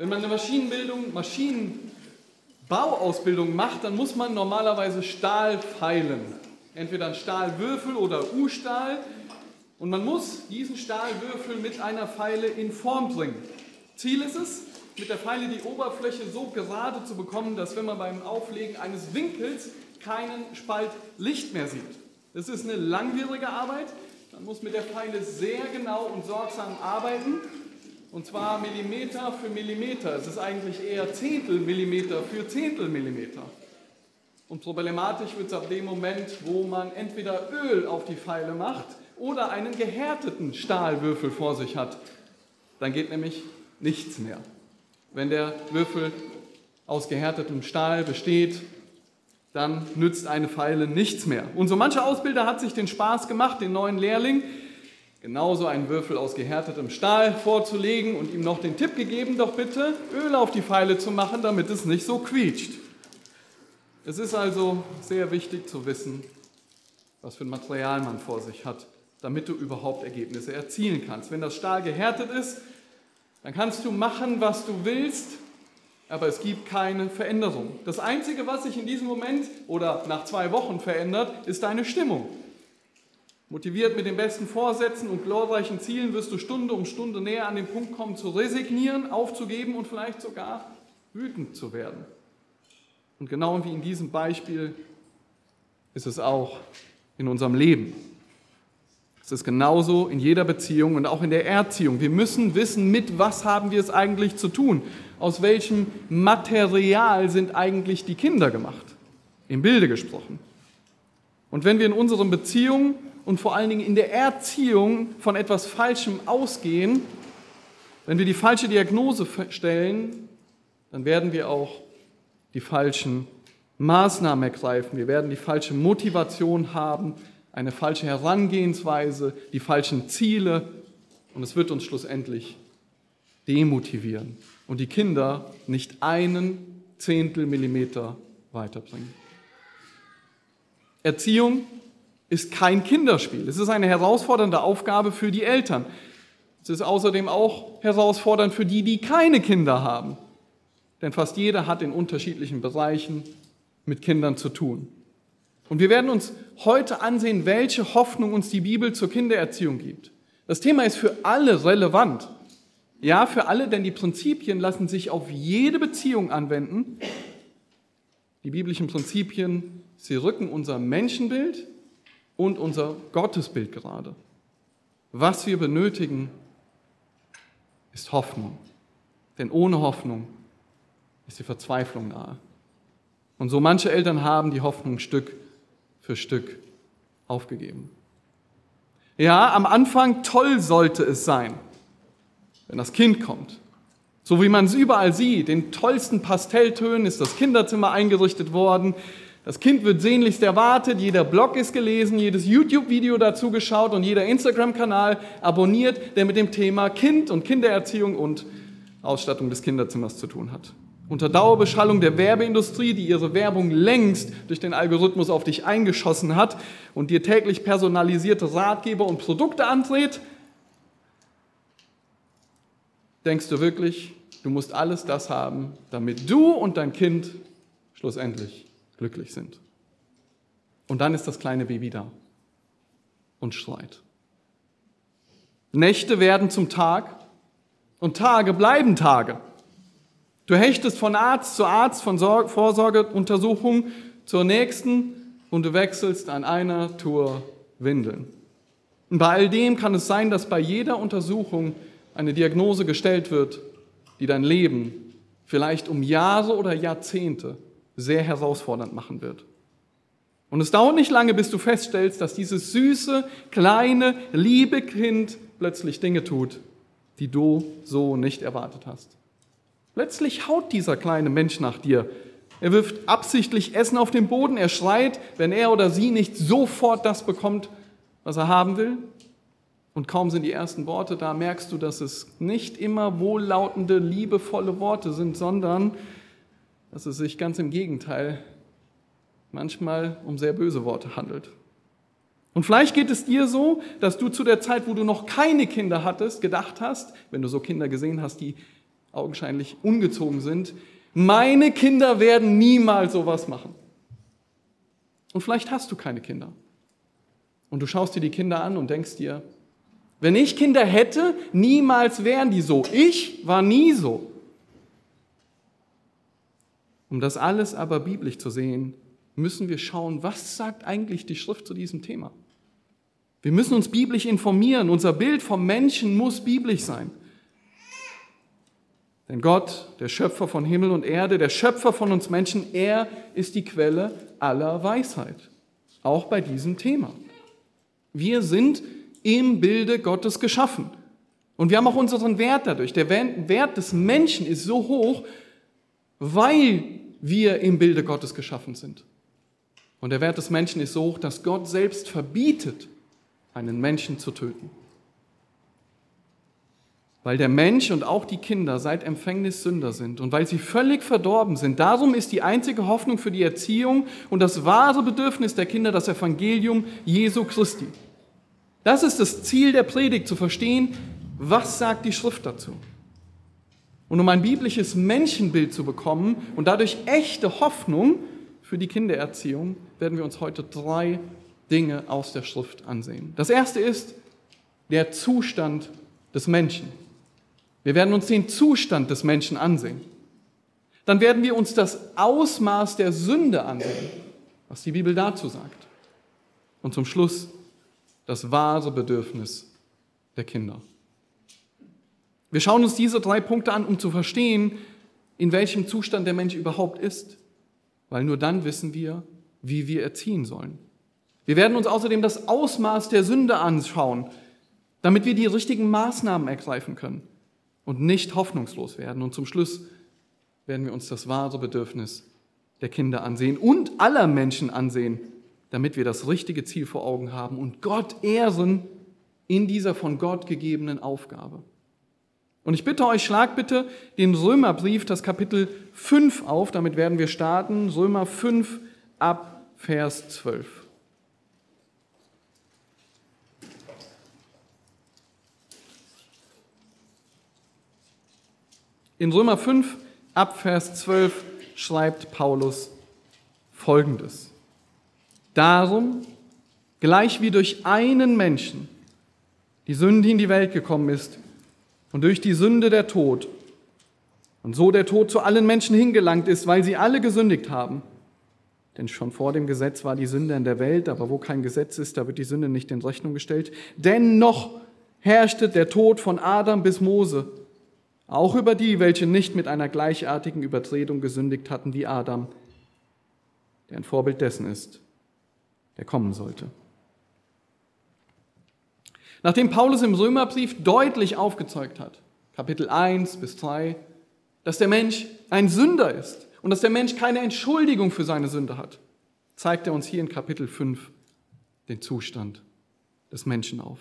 Wenn man eine Maschinenbildung, Maschinenbauausbildung macht, dann muss man normalerweise Stahl feilen. Entweder ein Stahlwürfel oder U-Stahl. Und man muss diesen Stahlwürfel mit einer Feile in Form bringen. Ziel ist es, mit der Feile die Oberfläche so gerade zu bekommen, dass wenn man beim Auflegen eines Winkels keinen Spalt Licht mehr sieht. Das ist eine langwierige Arbeit. Man muss mit der Feile sehr genau und sorgsam arbeiten. Und zwar Millimeter für Millimeter. Es ist eigentlich eher Zehntelmillimeter für Zehntelmillimeter. Und problematisch wird es ab dem Moment, wo man entweder Öl auf die Pfeile macht oder einen gehärteten Stahlwürfel vor sich hat. Dann geht nämlich nichts mehr. Wenn der Würfel aus gehärtetem Stahl besteht, dann nützt eine Pfeile nichts mehr. Und so mancher Ausbilder hat sich den Spaß gemacht, den neuen Lehrling genauso einen Würfel aus gehärtetem Stahl vorzulegen und ihm noch den Tipp gegeben, doch bitte Öl auf die Pfeile zu machen, damit es nicht so quietscht. Es ist also sehr wichtig zu wissen, was für ein Material man vor sich hat, damit du überhaupt Ergebnisse erzielen kannst. Wenn das Stahl gehärtet ist, dann kannst du machen, was du willst, aber es gibt keine Veränderung. Das Einzige, was sich in diesem Moment oder nach zwei Wochen verändert, ist deine Stimmung. Motiviert mit den besten Vorsätzen und glorreichen Zielen wirst du Stunde um Stunde näher an den Punkt kommen, zu resignieren, aufzugeben und vielleicht sogar wütend zu werden. Und genau wie in diesem Beispiel ist es auch in unserem Leben. Es ist genauso in jeder Beziehung und auch in der Erziehung. Wir müssen wissen, mit was haben wir es eigentlich zu tun? Aus welchem Material sind eigentlich die Kinder gemacht? Im Bilde gesprochen. Und wenn wir in unseren Beziehungen und vor allen Dingen in der Erziehung von etwas Falschem ausgehen, wenn wir die falsche Diagnose stellen, dann werden wir auch die falschen Maßnahmen ergreifen. Wir werden die falsche Motivation haben, eine falsche Herangehensweise, die falschen Ziele und es wird uns schlussendlich demotivieren und die Kinder nicht einen Zehntel Millimeter weiterbringen. Erziehung ist kein Kinderspiel. Es ist eine herausfordernde Aufgabe für die Eltern. Es ist außerdem auch herausfordernd für die, die keine Kinder haben. Denn fast jeder hat in unterschiedlichen Bereichen mit Kindern zu tun. Und wir werden uns heute ansehen, welche Hoffnung uns die Bibel zur Kindererziehung gibt. Das Thema ist für alle relevant. Ja, für alle, denn die Prinzipien lassen sich auf jede Beziehung anwenden. Die biblischen Prinzipien, sie rücken unser Menschenbild und unser Gottesbild gerade. Was wir benötigen, ist Hoffnung. Denn ohne Hoffnung ist die Verzweiflung nahe. Und so manche Eltern haben die Hoffnung Stück für Stück aufgegeben. Ja, am Anfang toll sollte es sein, wenn das Kind kommt. So wie man es überall sieht, in tollsten Pastelltönen ist das Kinderzimmer eingerichtet worden. Das Kind wird sehnlichst erwartet, jeder Blog ist gelesen, jedes YouTube-Video dazu geschaut und jeder Instagram-Kanal abonniert, der mit dem Thema Kind und Kindererziehung und Ausstattung des Kinderzimmers zu tun hat. Unter Dauerbeschallung der Werbeindustrie, die ihre Werbung längst durch den Algorithmus auf dich eingeschossen hat und dir täglich personalisierte Ratgeber und Produkte andreht, denkst du wirklich, du musst alles das haben, damit du und dein Kind schlussendlich glücklich sind. Und dann ist das kleine Baby da und schreit. Nächte werden zum Tag und Tage bleiben Tage. Du hechtest von Arzt zu Arzt, von Vorsorgeuntersuchung zur nächsten und du wechselst an einer Tour Windeln. Und bei all dem kann es sein, dass bei jeder Untersuchung eine Diagnose gestellt wird, die dein Leben vielleicht um Jahre oder Jahrzehnte sehr herausfordernd machen wird. Und es dauert nicht lange, bis du feststellst, dass dieses süße, kleine, liebe Kind plötzlich Dinge tut, die du so nicht erwartet hast. Plötzlich haut dieser kleine Mensch nach dir. Er wirft absichtlich Essen auf den Boden, er schreit, wenn er oder sie nicht sofort das bekommt, was er haben will. Und kaum sind die ersten Worte da, merkst du, dass es nicht immer wohllautende, liebevolle Worte sind, sondern dass es sich ganz im Gegenteil manchmal um sehr böse Worte handelt. Und vielleicht geht es dir so, dass du zu der Zeit, wo du noch keine Kinder hattest, gedacht hast, wenn du so Kinder gesehen hast, die augenscheinlich ungezogen sind, meine Kinder werden niemals sowas machen. Und vielleicht hast du keine Kinder. Und du schaust dir die Kinder an und denkst dir, wenn ich Kinder hätte, niemals wären die so. Ich war nie so. Um das alles aber biblisch zu sehen, müssen wir schauen, was sagt eigentlich die Schrift zu diesem Thema. Wir müssen uns biblisch informieren. Unser Bild vom Menschen muss biblisch sein. Denn Gott, der Schöpfer von Himmel und Erde, der Schöpfer von uns Menschen, er ist die Quelle aller Weisheit. Auch bei diesem Thema. Wir sind im Bilde Gottes geschaffen. Und wir haben auch unseren Wert dadurch. Der Wert des Menschen ist so hoch, weil wir im Bilde Gottes geschaffen sind. Und der Wert des Menschen ist so hoch, dass Gott selbst verbietet, einen Menschen zu töten. Weil der Mensch und auch die Kinder seit Empfängnis Sünder sind und weil sie völlig verdorben sind. Darum ist die einzige Hoffnung für die Erziehung und das wahre Bedürfnis der Kinder das Evangelium Jesu Christi. Das ist das Ziel der Predigt, zu verstehen, was sagt die Schrift dazu. Und um ein biblisches Menschenbild zu bekommen und dadurch echte Hoffnung für die Kindererziehung, werden wir uns heute drei Dinge aus der Schrift ansehen. Das erste ist der Zustand des Menschen. Wir werden uns den Zustand des Menschen ansehen. Dann werden wir uns das Ausmaß der Sünde ansehen, was die Bibel dazu sagt. Und zum Schluss das wahre Bedürfnis der Kinder. Wir schauen uns diese drei Punkte an, um zu verstehen, in welchem Zustand der Mensch überhaupt ist, weil nur dann wissen wir, wie wir erziehen sollen. Wir werden uns außerdem das Ausmaß der Sünde anschauen, damit wir die richtigen Maßnahmen ergreifen können und nicht hoffnungslos werden. Und zum Schluss werden wir uns das wahre Bedürfnis der Kinder ansehen und aller Menschen ansehen, damit wir das richtige Ziel vor Augen haben und Gott ehren in dieser von Gott gegebenen Aufgabe. Und ich bitte euch, schlag bitte den Römerbrief, das Kapitel 5 auf, damit werden wir starten, Römer 5 ab Vers 12. In Römer 5 ab Vers 12 schreibt Paulus Folgendes. Darum, gleich wie durch einen Menschen die Sünde in die Welt gekommen ist und durch die Sünde der Tod und so der Tod zu allen Menschen hingelangt ist, weil sie alle gesündigt haben. Denn schon vor dem Gesetz war die Sünde in der Welt, aber wo kein Gesetz ist, da wird die Sünde nicht in Rechnung gestellt. Dennoch herrschte der Tod von Adam bis Mose auch über die, welche nicht mit einer gleichartigen Übertretung gesündigt hatten wie Adam, der ein Vorbild dessen ist, der kommen sollte. Nachdem Paulus im Römerbrief deutlich aufgezeigt hat, Kapitel 1 bis 3, dass der Mensch ein Sünder ist und dass der Mensch keine Entschuldigung für seine Sünde hat, zeigt er uns hier in Kapitel 5 den Zustand des Menschen auf.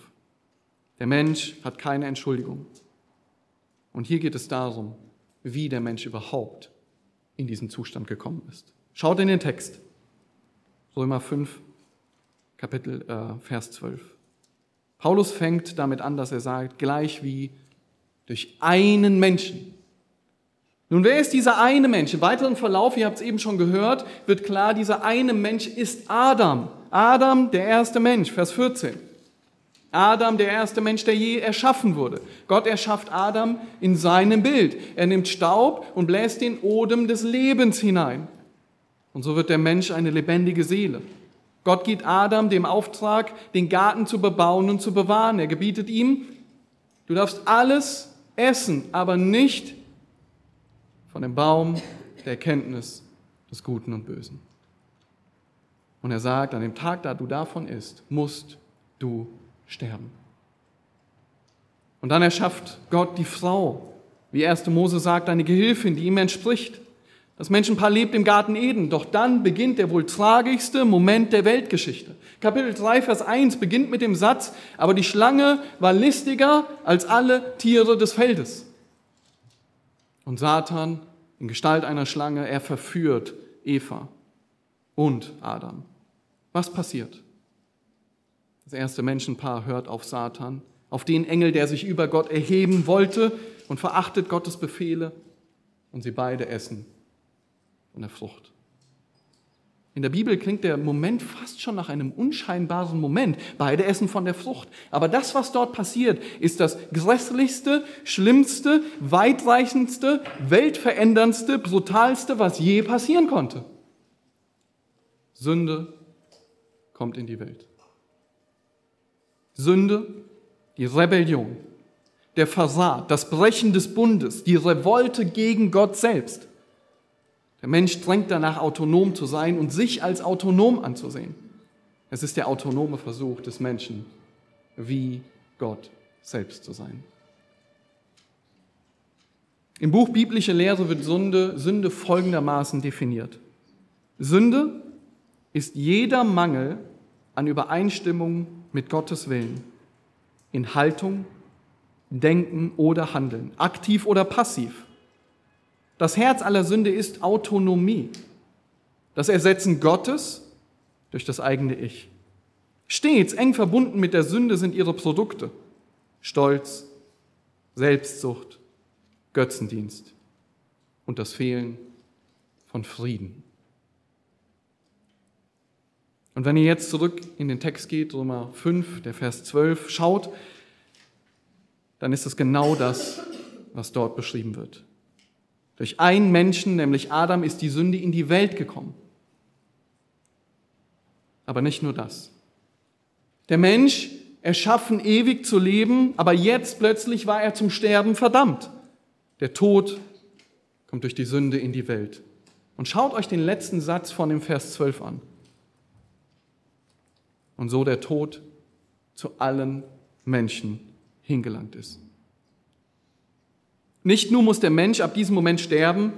Der Mensch hat keine Entschuldigung. Und hier geht es darum, wie der Mensch überhaupt in diesen Zustand gekommen ist. Schaut in den Text. Römer 5, Kapitel, äh, Vers 12. Paulus fängt damit an, dass er sagt, gleich wie durch einen Menschen. Nun, wer ist dieser eine Mensch? Im weiteren Verlauf, ihr habt es eben schon gehört, wird klar, dieser eine Mensch ist Adam. Adam, der erste Mensch, Vers 14. Adam, der erste Mensch, der je erschaffen wurde. Gott erschafft Adam in seinem Bild. Er nimmt Staub und bläst den Odem des Lebens hinein. Und so wird der Mensch eine lebendige Seele. Gott gibt Adam dem Auftrag, den Garten zu bebauen und zu bewahren. Er gebietet ihm, du darfst alles essen, aber nicht von dem Baum der Erkenntnis des Guten und Bösen. Und er sagt, an dem Tag, da du davon isst, musst du sterben. Und dann erschafft Gott die Frau, wie 1. Mose sagt, eine Gehilfin, die ihm entspricht. Das Menschenpaar lebt im Garten Eden, doch dann beginnt der wohl tragischste Moment der Weltgeschichte. Kapitel 3, Vers 1 beginnt mit dem Satz, aber die Schlange war listiger als alle Tiere des Feldes. Und Satan in Gestalt einer Schlange, er verführt Eva und Adam. Was passiert? Das erste Menschenpaar hört auf Satan, auf den Engel, der sich über Gott erheben wollte und verachtet Gottes Befehle und sie beide essen von der Frucht. In der Bibel klingt der Moment fast schon nach einem unscheinbaren Moment. Beide essen von der Frucht. Aber das, was dort passiert, ist das grässlichste, schlimmste, weitreichendste, weltveränderndste, brutalste, was je passieren konnte. Sünde kommt in die Welt. Sünde, die Rebellion, der Versat, das Brechen des Bundes, die Revolte gegen Gott selbst. Der Mensch drängt danach, autonom zu sein und sich als autonom anzusehen. Es ist der autonome Versuch des Menschen, wie Gott selbst zu sein. Im Buch Biblische Lehre wird Sünde, Sünde folgendermaßen definiert. Sünde ist jeder Mangel an Übereinstimmung mit Gottes Willen in Haltung, Denken oder Handeln, aktiv oder passiv. Das Herz aller Sünde ist Autonomie, das Ersetzen Gottes durch das eigene Ich. Stets eng verbunden mit der Sünde sind ihre Produkte. Stolz, Selbstsucht, Götzendienst und das Fehlen von Frieden. Und wenn ihr jetzt zurück in den Text geht, Römer 5, der Vers 12, schaut, dann ist es genau das, was dort beschrieben wird. Durch einen Menschen, nämlich Adam, ist die Sünde in die Welt gekommen. Aber nicht nur das. Der Mensch, erschaffen ewig zu leben, aber jetzt plötzlich war er zum Sterben verdammt. Der Tod kommt durch die Sünde in die Welt. Und schaut euch den letzten Satz von dem Vers 12 an und so der Tod zu allen Menschen hingelangt ist. Nicht nur muss der Mensch ab diesem Moment sterben,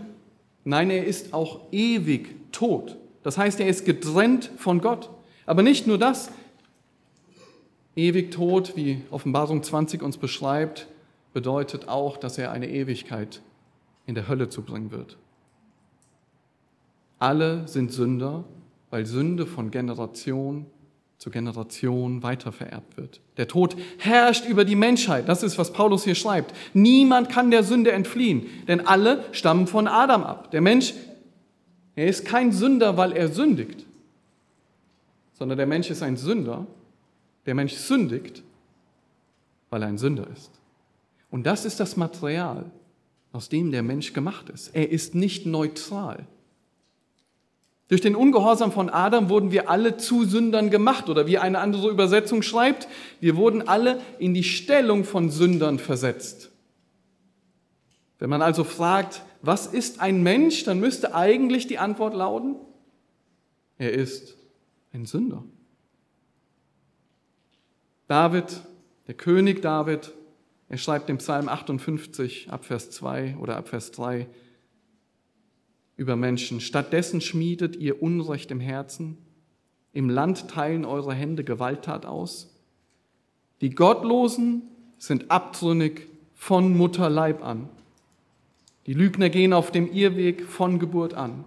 nein, er ist auch ewig tot. Das heißt, er ist getrennt von Gott. Aber nicht nur das, ewig tot, wie Offenbarung 20 uns beschreibt, bedeutet auch, dass er eine Ewigkeit in der Hölle zubringen wird. Alle sind Sünder, weil Sünde von Generation zur Generation weitervererbt wird. Der Tod herrscht über die Menschheit. Das ist, was Paulus hier schreibt. Niemand kann der Sünde entfliehen, denn alle stammen von Adam ab. Der Mensch, er ist kein Sünder, weil er sündigt, sondern der Mensch ist ein Sünder. Der Mensch sündigt, weil er ein Sünder ist. Und das ist das Material, aus dem der Mensch gemacht ist. Er ist nicht neutral. Durch den Ungehorsam von Adam wurden wir alle zu Sündern gemacht oder wie eine andere Übersetzung schreibt, wir wurden alle in die Stellung von Sündern versetzt. Wenn man also fragt, was ist ein Mensch, dann müsste eigentlich die Antwort lauten, er ist ein Sünder. David, der König David, er schreibt im Psalm 58 ab Vers 2 oder ab Vers 3, über Menschen. Stattdessen schmiedet ihr Unrecht im Herzen. Im Land teilen eure Hände Gewalttat aus. Die Gottlosen sind abtrünnig von Mutterleib an. Die Lügner gehen auf dem Irrweg von Geburt an.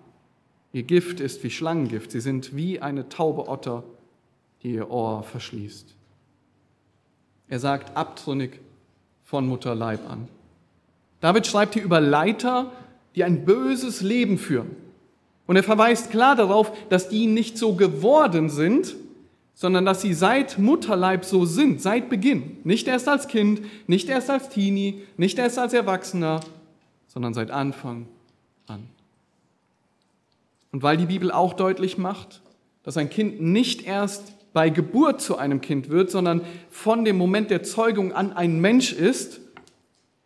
Ihr Gift ist wie Schlangengift. Sie sind wie eine taube Otter, die ihr Ohr verschließt. Er sagt abtrünnig von Mutterleib an. David schreibt hier über Leiter, die ein böses Leben führen. Und er verweist klar darauf, dass die nicht so geworden sind, sondern dass sie seit Mutterleib so sind, seit Beginn. Nicht erst als Kind, nicht erst als Teenie, nicht erst als Erwachsener, sondern seit Anfang an. Und weil die Bibel auch deutlich macht, dass ein Kind nicht erst bei Geburt zu einem Kind wird, sondern von dem Moment der Zeugung an ein Mensch ist,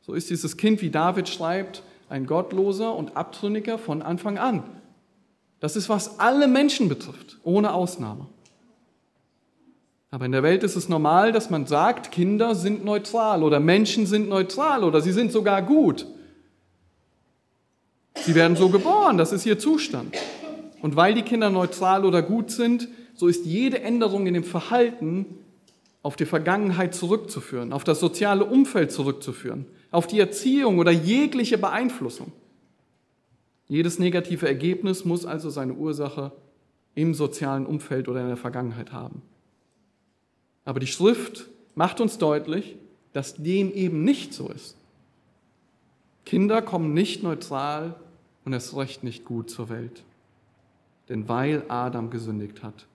so ist dieses Kind, wie David schreibt, ein Gottloser und Abtrünniger von Anfang an. Das ist, was alle Menschen betrifft, ohne Ausnahme. Aber in der Welt ist es normal, dass man sagt, Kinder sind neutral oder Menschen sind neutral oder sie sind sogar gut. Sie werden so geboren, das ist ihr Zustand. Und weil die Kinder neutral oder gut sind, so ist jede Änderung in dem Verhalten auf die Vergangenheit zurückzuführen, auf das soziale Umfeld zurückzuführen auf die Erziehung oder jegliche Beeinflussung. Jedes negative Ergebnis muss also seine Ursache im sozialen Umfeld oder in der Vergangenheit haben. Aber die Schrift macht uns deutlich, dass dem eben nicht so ist. Kinder kommen nicht neutral und erst recht nicht gut zur Welt. Denn weil Adam gesündigt hat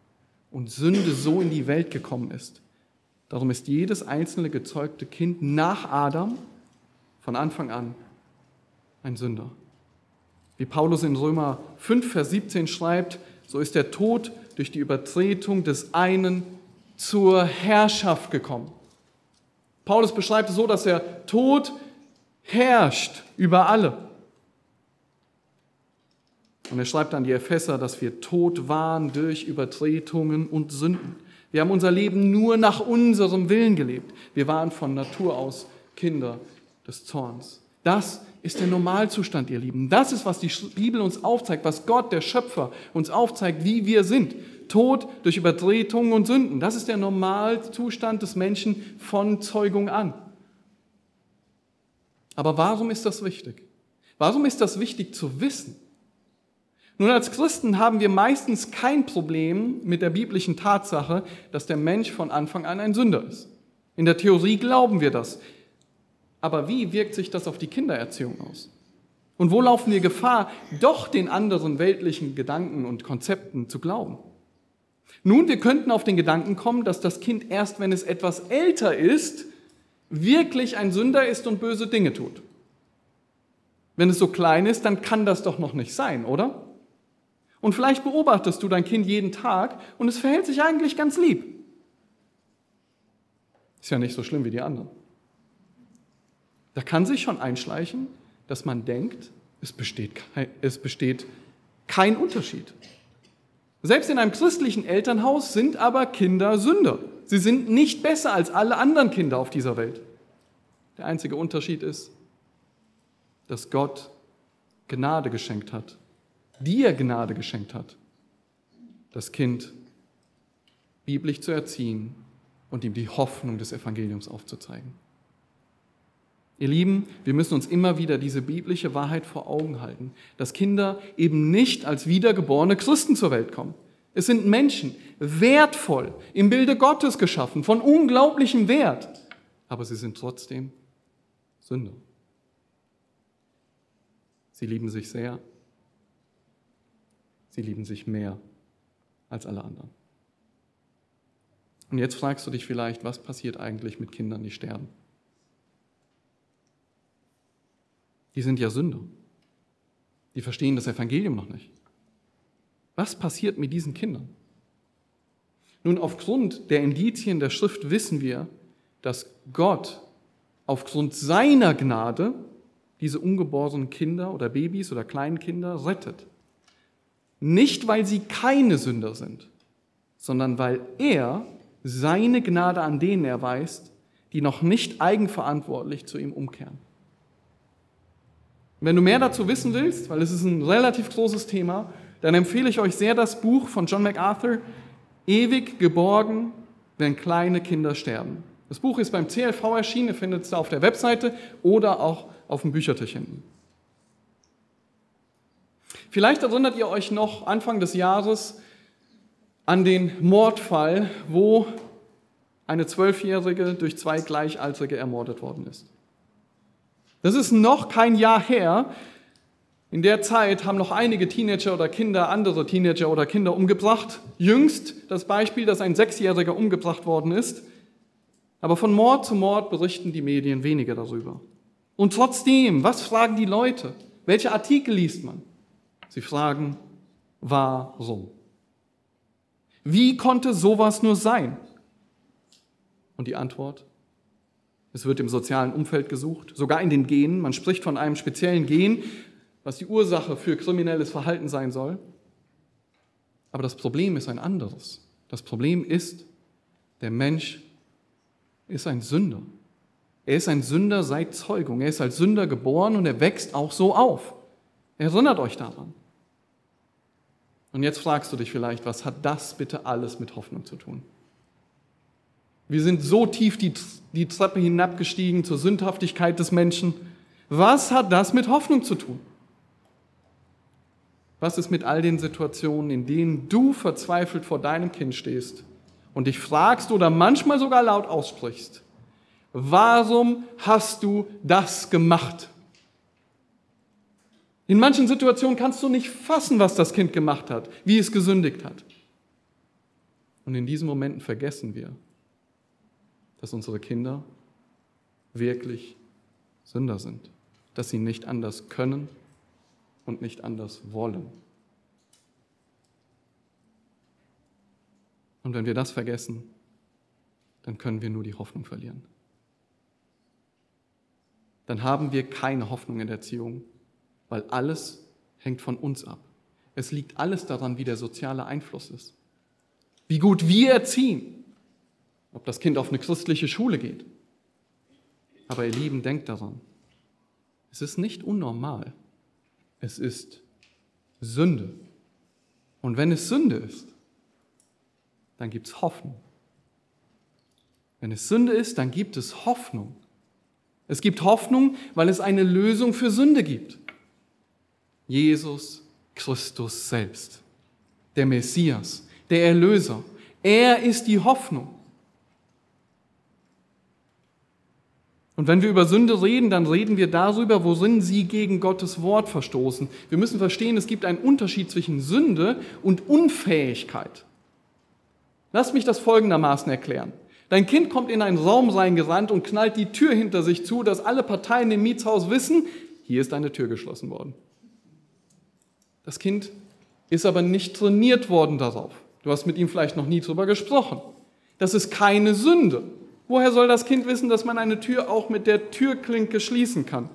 und Sünde so in die Welt gekommen ist, darum ist jedes einzelne gezeugte Kind nach Adam von Anfang an ein Sünder. Wie Paulus in Römer 5, Vers 17 schreibt, so ist der Tod durch die Übertretung des einen zur Herrschaft gekommen. Paulus beschreibt es so, dass der Tod herrscht über alle. Und er schreibt an die Epheser, dass wir tot waren durch Übertretungen und Sünden. Wir haben unser Leben nur nach unserem Willen gelebt. Wir waren von Natur aus Kinder des Zorns. Das ist der Normalzustand, ihr Lieben. Das ist, was die Bibel uns aufzeigt, was Gott, der Schöpfer, uns aufzeigt, wie wir sind. Tod durch Übertretungen und Sünden. Das ist der Normalzustand des Menschen von Zeugung an. Aber warum ist das wichtig? Warum ist das wichtig zu wissen? Nun, als Christen haben wir meistens kein Problem mit der biblischen Tatsache, dass der Mensch von Anfang an ein Sünder ist. In der Theorie glauben wir das. Aber wie wirkt sich das auf die Kindererziehung aus? Und wo laufen wir Gefahr, doch den anderen weltlichen Gedanken und Konzepten zu glauben? Nun, wir könnten auf den Gedanken kommen, dass das Kind erst, wenn es etwas älter ist, wirklich ein Sünder ist und böse Dinge tut. Wenn es so klein ist, dann kann das doch noch nicht sein, oder? Und vielleicht beobachtest du dein Kind jeden Tag und es verhält sich eigentlich ganz lieb. Ist ja nicht so schlimm wie die anderen. Da kann sich schon einschleichen, dass man denkt, es besteht, kein, es besteht kein Unterschied. Selbst in einem christlichen Elternhaus sind aber Kinder Sünder. Sie sind nicht besser als alle anderen Kinder auf dieser Welt. Der einzige Unterschied ist, dass Gott Gnade geschenkt hat, dir Gnade geschenkt hat, das Kind biblisch zu erziehen und ihm die Hoffnung des Evangeliums aufzuzeigen. Ihr Lieben, wir müssen uns immer wieder diese biblische Wahrheit vor Augen halten, dass Kinder eben nicht als wiedergeborene Christen zur Welt kommen. Es sind Menschen, wertvoll, im Bilde Gottes geschaffen, von unglaublichem Wert, aber sie sind trotzdem Sünder. Sie lieben sich sehr, sie lieben sich mehr als alle anderen. Und jetzt fragst du dich vielleicht, was passiert eigentlich mit Kindern, die sterben? Die sind ja Sünder. Die verstehen das Evangelium noch nicht. Was passiert mit diesen Kindern? Nun, aufgrund der Indizien der Schrift wissen wir, dass Gott aufgrund seiner Gnade diese ungeborenen Kinder oder Babys oder Kleinkinder rettet. Nicht, weil sie keine Sünder sind, sondern weil er seine Gnade an denen erweist, die noch nicht eigenverantwortlich zu ihm umkehren. Wenn du mehr dazu wissen willst, weil es ist ein relativ großes Thema, dann empfehle ich euch sehr das Buch von John MacArthur, Ewig geborgen, wenn kleine Kinder sterben. Das Buch ist beim CLV erschienen, ihr findet es auf der Webseite oder auch auf dem Büchertisch hinten. Vielleicht erinnert ihr euch noch Anfang des Jahres an den Mordfall, wo eine Zwölfjährige durch zwei Gleichaltrige ermordet worden ist. Das ist noch kein Jahr her. In der Zeit haben noch einige Teenager oder Kinder andere Teenager oder Kinder umgebracht. Jüngst das Beispiel, dass ein Sechsjähriger umgebracht worden ist. Aber von Mord zu Mord berichten die Medien weniger darüber. Und trotzdem, was fragen die Leute? Welche Artikel liest man? Sie fragen, warum? Wie konnte sowas nur sein? Und die Antwort, es wird im sozialen Umfeld gesucht, sogar in den Genen. Man spricht von einem speziellen Gen, was die Ursache für kriminelles Verhalten sein soll. Aber das Problem ist ein anderes. Das Problem ist, der Mensch ist ein Sünder. Er ist ein Sünder seit Zeugung. Er ist als Sünder geboren und er wächst auch so auf. Erinnert euch daran. Und jetzt fragst du dich vielleicht, was hat das bitte alles mit Hoffnung zu tun? Wir sind so tief die, die Treppe hinabgestiegen zur Sündhaftigkeit des Menschen. Was hat das mit Hoffnung zu tun? Was ist mit all den Situationen, in denen du verzweifelt vor deinem Kind stehst und dich fragst oder manchmal sogar laut aussprichst, warum hast du das gemacht? In manchen Situationen kannst du nicht fassen, was das Kind gemacht hat, wie es gesündigt hat. Und in diesen Momenten vergessen wir, dass unsere Kinder wirklich Sünder sind, dass sie nicht anders können und nicht anders wollen. Und wenn wir das vergessen, dann können wir nur die Hoffnung verlieren. Dann haben wir keine Hoffnung in der Erziehung, weil alles hängt von uns ab. Es liegt alles daran, wie der soziale Einfluss ist. Wie gut wir erziehen. Ob das Kind auf eine christliche Schule geht. Aber ihr Lieben, denkt daran. Es ist nicht unnormal. Es ist Sünde. Und wenn es Sünde ist, dann gibt es Hoffnung. Wenn es Sünde ist, dann gibt es Hoffnung. Es gibt Hoffnung, weil es eine Lösung für Sünde gibt. Jesus Christus selbst, der Messias, der Erlöser. Er ist die Hoffnung. Und wenn wir über Sünde reden, dann reden wir darüber, worin sie gegen Gottes Wort verstoßen. Wir müssen verstehen, es gibt einen Unterschied zwischen Sünde und Unfähigkeit. Lass mich das folgendermaßen erklären. Dein Kind kommt in einen Raum reingerannt und knallt die Tür hinter sich zu, dass alle Parteien im Mietshaus wissen, hier ist eine Tür geschlossen worden. Das Kind ist aber nicht trainiert worden darauf. Du hast mit ihm vielleicht noch nie darüber gesprochen. Das ist keine Sünde. Woher soll das Kind wissen, dass man eine Tür auch mit der Türklinke schließen kann?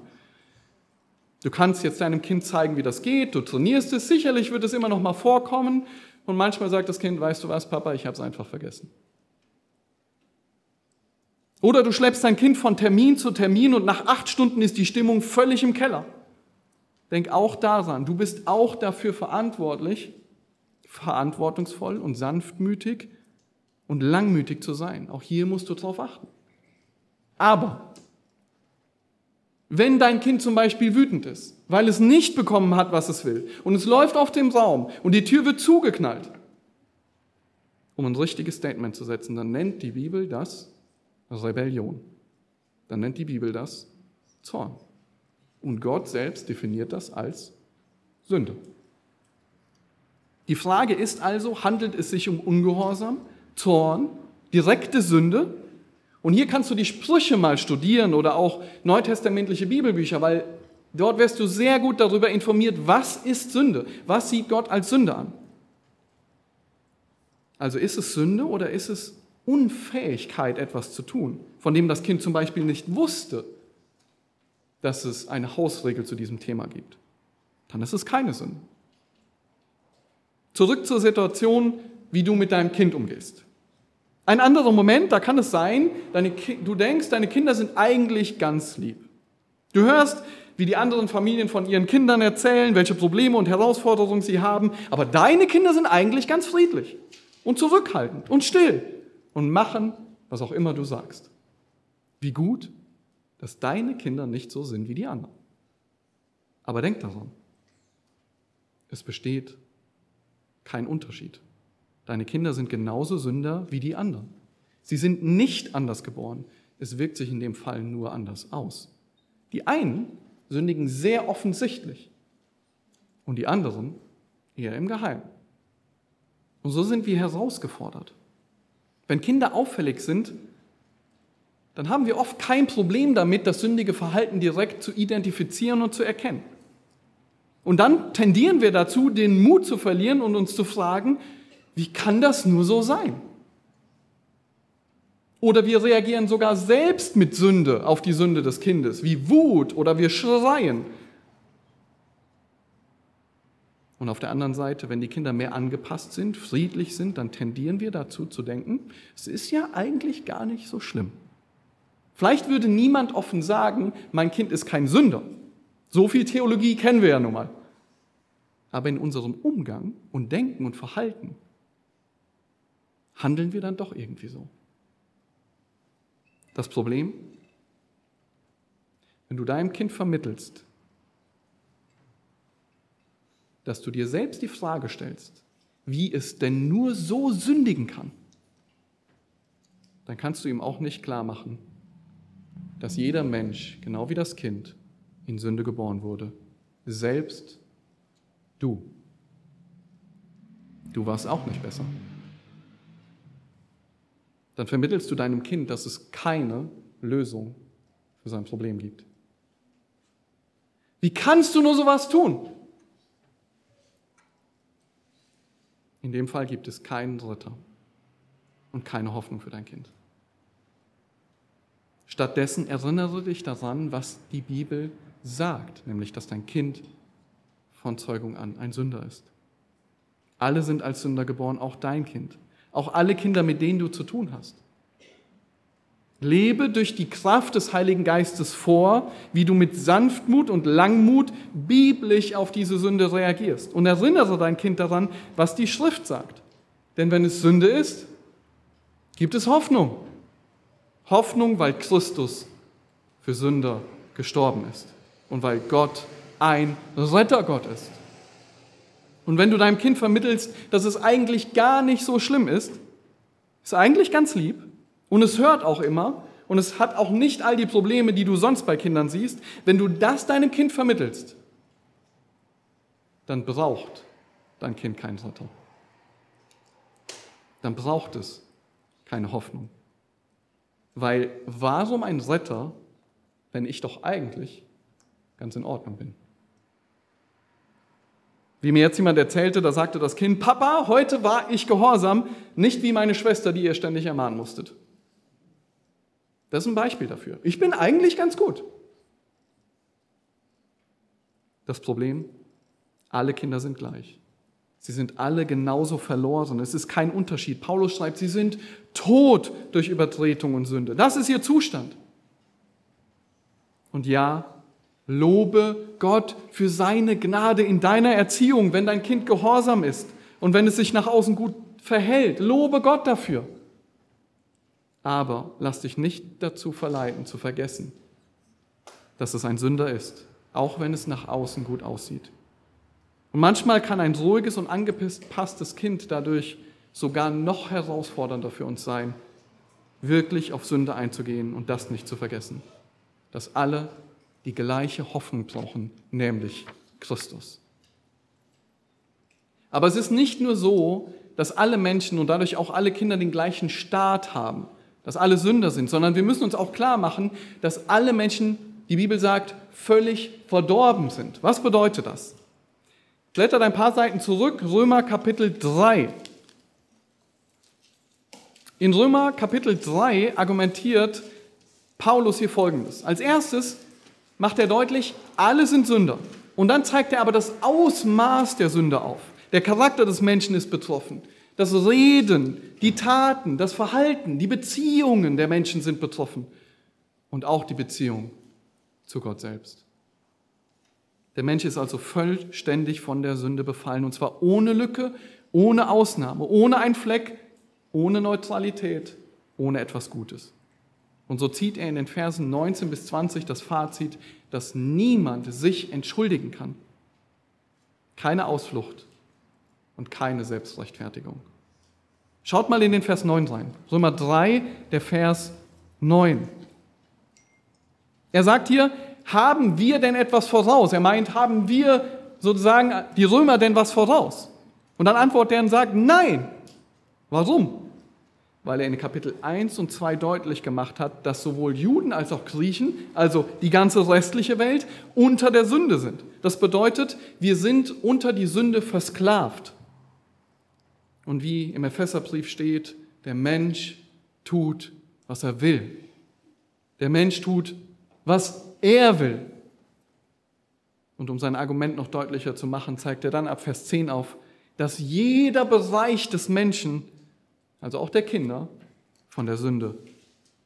Du kannst jetzt deinem Kind zeigen, wie das geht, du trainierst es, sicherlich wird es immer noch mal vorkommen und manchmal sagt das Kind, weißt du was, Papa, ich habe es einfach vergessen. Oder du schleppst dein Kind von Termin zu Termin und nach acht Stunden ist die Stimmung völlig im Keller. Denk auch daran, du bist auch dafür verantwortlich, verantwortungsvoll und sanftmütig und langmütig zu sein. Auch hier musst du darauf achten. Aber wenn dein Kind zum Beispiel wütend ist, weil es nicht bekommen hat, was es will, und es läuft auf dem Raum und die Tür wird zugeknallt, um ein richtiges Statement zu setzen, dann nennt die Bibel das Rebellion. Dann nennt die Bibel das Zorn. Und Gott selbst definiert das als Sünde. Die Frage ist also, handelt es sich um Ungehorsam, Zorn, direkte Sünde? Und hier kannst du die Sprüche mal studieren oder auch neutestamentliche Bibelbücher, weil dort wirst du sehr gut darüber informiert, was ist Sünde, was sieht Gott als Sünde an. Also ist es Sünde oder ist es Unfähigkeit, etwas zu tun, von dem das Kind zum Beispiel nicht wusste, dass es eine Hausregel zu diesem Thema gibt, dann ist es keine Sünde. Zurück zur Situation, wie du mit deinem Kind umgehst. Ein anderer Moment, da kann es sein, deine, du denkst, deine Kinder sind eigentlich ganz lieb. Du hörst, wie die anderen Familien von ihren Kindern erzählen, welche Probleme und Herausforderungen sie haben, aber deine Kinder sind eigentlich ganz friedlich und zurückhaltend und still und machen, was auch immer du sagst. Wie gut, dass deine Kinder nicht so sind wie die anderen. Aber denk daran, es besteht kein Unterschied. Deine Kinder sind genauso Sünder wie die anderen. Sie sind nicht anders geboren. Es wirkt sich in dem Fall nur anders aus. Die einen sündigen sehr offensichtlich und die anderen eher im Geheimen. Und so sind wir herausgefordert. Wenn Kinder auffällig sind, dann haben wir oft kein Problem damit, das sündige Verhalten direkt zu identifizieren und zu erkennen. Und dann tendieren wir dazu, den Mut zu verlieren und uns zu fragen, wie kann das nur so sein? Oder wir reagieren sogar selbst mit Sünde auf die Sünde des Kindes, wie Wut oder wir schreien. Und auf der anderen Seite, wenn die Kinder mehr angepasst sind, friedlich sind, dann tendieren wir dazu zu denken, es ist ja eigentlich gar nicht so schlimm. Vielleicht würde niemand offen sagen, mein Kind ist kein Sünder. So viel Theologie kennen wir ja nun mal. Aber in unserem Umgang und Denken und Verhalten handeln wir dann doch irgendwie so. Das Problem, wenn du deinem Kind vermittelst, dass du dir selbst die Frage stellst, wie es denn nur so sündigen kann, dann kannst du ihm auch nicht klar machen, dass jeder Mensch, genau wie das Kind, in Sünde geboren wurde, selbst du. Du warst auch nicht besser. Dann vermittelst du deinem Kind, dass es keine Lösung für sein Problem gibt. Wie kannst du nur sowas tun? In dem Fall gibt es keinen Ritter und keine Hoffnung für dein Kind. Stattdessen erinnere dich daran, was die Bibel sagt, nämlich dass dein Kind von Zeugung an ein Sünder ist. Alle sind als Sünder geboren, auch dein Kind, auch alle Kinder, mit denen du zu tun hast. Lebe durch die Kraft des Heiligen Geistes vor, wie du mit Sanftmut und Langmut biblisch auf diese Sünde reagierst. Und erinnere dein Kind daran, was die Schrift sagt. Denn wenn es Sünde ist, gibt es Hoffnung. Hoffnung, weil Christus für Sünder gestorben ist und weil Gott ein Rettergott ist. Und wenn du deinem Kind vermittelst, dass es eigentlich gar nicht so schlimm ist, ist eigentlich ganz lieb, und es hört auch immer und es hat auch nicht all die Probleme, die du sonst bei Kindern siehst. Wenn du das deinem Kind vermittelst, dann braucht dein Kind keinen Retter. Dann braucht es keine Hoffnung. Weil warum ein Retter, wenn ich doch eigentlich ganz in Ordnung bin? Wie mir jetzt jemand erzählte, da sagte das Kind, Papa, heute war ich gehorsam, nicht wie meine Schwester, die ihr ständig ermahnen musstet. Das ist ein Beispiel dafür. Ich bin eigentlich ganz gut. Das Problem, alle Kinder sind gleich. Sie sind alle genauso verloren. Es ist kein Unterschied. Paulus schreibt, sie sind tot durch Übertretung und Sünde. Das ist ihr Zustand. Und ja, lobe Gott für seine Gnade in deiner Erziehung, wenn dein Kind gehorsam ist und wenn es sich nach außen gut verhält. Lobe Gott dafür. Aber lass dich nicht dazu verleiten, zu vergessen, dass es ein Sünder ist, auch wenn es nach außen gut aussieht. Und manchmal kann ein ruhiges und angepasstes Kind dadurch sogar noch herausfordernder für uns sein, wirklich auf Sünde einzugehen und das nicht zu vergessen, dass alle die gleiche Hoffnung brauchen, nämlich Christus. Aber es ist nicht nur so, dass alle Menschen und dadurch auch alle Kinder den gleichen Staat haben dass alle Sünder sind, sondern wir müssen uns auch klar machen, dass alle Menschen, die Bibel sagt, völlig verdorben sind. Was bedeutet das? Blättert ein paar Seiten zurück, Römer Kapitel 3. In Römer Kapitel 3 argumentiert Paulus hier Folgendes. Als erstes macht er deutlich, alle sind Sünder. Und dann zeigt er aber das Ausmaß der Sünde auf. Der Charakter des Menschen ist betroffen. Das Reden, die Taten, das Verhalten, die Beziehungen der Menschen sind betroffen und auch die Beziehung zu Gott selbst. Der Mensch ist also vollständig von der Sünde befallen und zwar ohne Lücke, ohne Ausnahme, ohne ein Fleck, ohne Neutralität, ohne etwas Gutes. Und so zieht er in den Versen 19 bis 20 das Fazit, dass niemand sich entschuldigen kann. Keine Ausflucht, und keine Selbstrechtfertigung. Schaut mal in den Vers 9 rein. Römer 3, der Vers 9. Er sagt hier, haben wir denn etwas voraus? Er meint, haben wir sozusagen die Römer denn was voraus? Und dann antwortet er und sagt, nein. Warum? Weil er in Kapitel 1 und 2 deutlich gemacht hat, dass sowohl Juden als auch Griechen, also die ganze restliche Welt, unter der Sünde sind. Das bedeutet, wir sind unter die Sünde versklavt. Und wie im Epheserbrief steht, der Mensch tut, was er will. Der Mensch tut, was er will. Und um sein Argument noch deutlicher zu machen, zeigt er dann ab Vers 10 auf, dass jeder Bereich des Menschen, also auch der Kinder, von der Sünde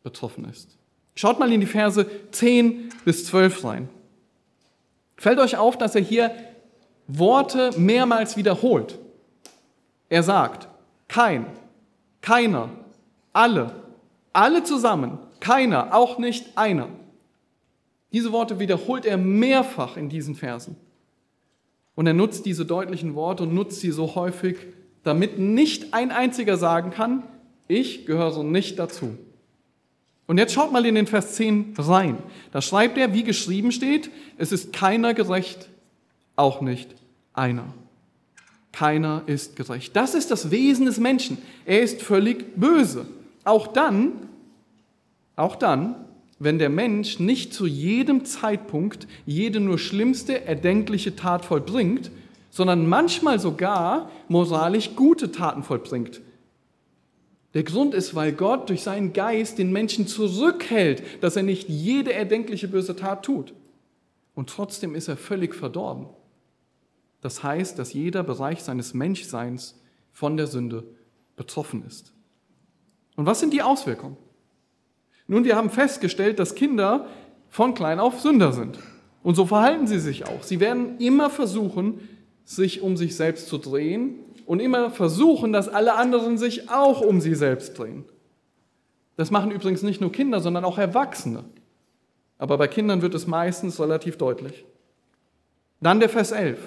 betroffen ist. Schaut mal in die Verse 10 bis 12 rein. Fällt euch auf, dass er hier Worte mehrmals wiederholt. Er sagt, kein, keiner, alle, alle zusammen, keiner, auch nicht einer. Diese Worte wiederholt er mehrfach in diesen Versen. Und er nutzt diese deutlichen Worte und nutzt sie so häufig, damit nicht ein einziger sagen kann, ich gehöre nicht dazu. Und jetzt schaut mal in den Vers 10 rein. Da schreibt er, wie geschrieben steht, es ist keiner gerecht, auch nicht einer. Keiner ist gerecht. Das ist das Wesen des Menschen. Er ist völlig böse. Auch dann, auch dann, wenn der Mensch nicht zu jedem Zeitpunkt jede nur schlimmste erdenkliche Tat vollbringt, sondern manchmal sogar moralisch gute Taten vollbringt. Der Grund ist, weil Gott durch seinen Geist den Menschen zurückhält, dass er nicht jede erdenkliche böse Tat tut. Und trotzdem ist er völlig verdorben. Das heißt, dass jeder Bereich seines Menschseins von der Sünde betroffen ist. Und was sind die Auswirkungen? Nun, wir haben festgestellt, dass Kinder von klein auf Sünder sind. Und so verhalten sie sich auch. Sie werden immer versuchen, sich um sich selbst zu drehen und immer versuchen, dass alle anderen sich auch um sie selbst drehen. Das machen übrigens nicht nur Kinder, sondern auch Erwachsene. Aber bei Kindern wird es meistens relativ deutlich. Dann der Vers 11.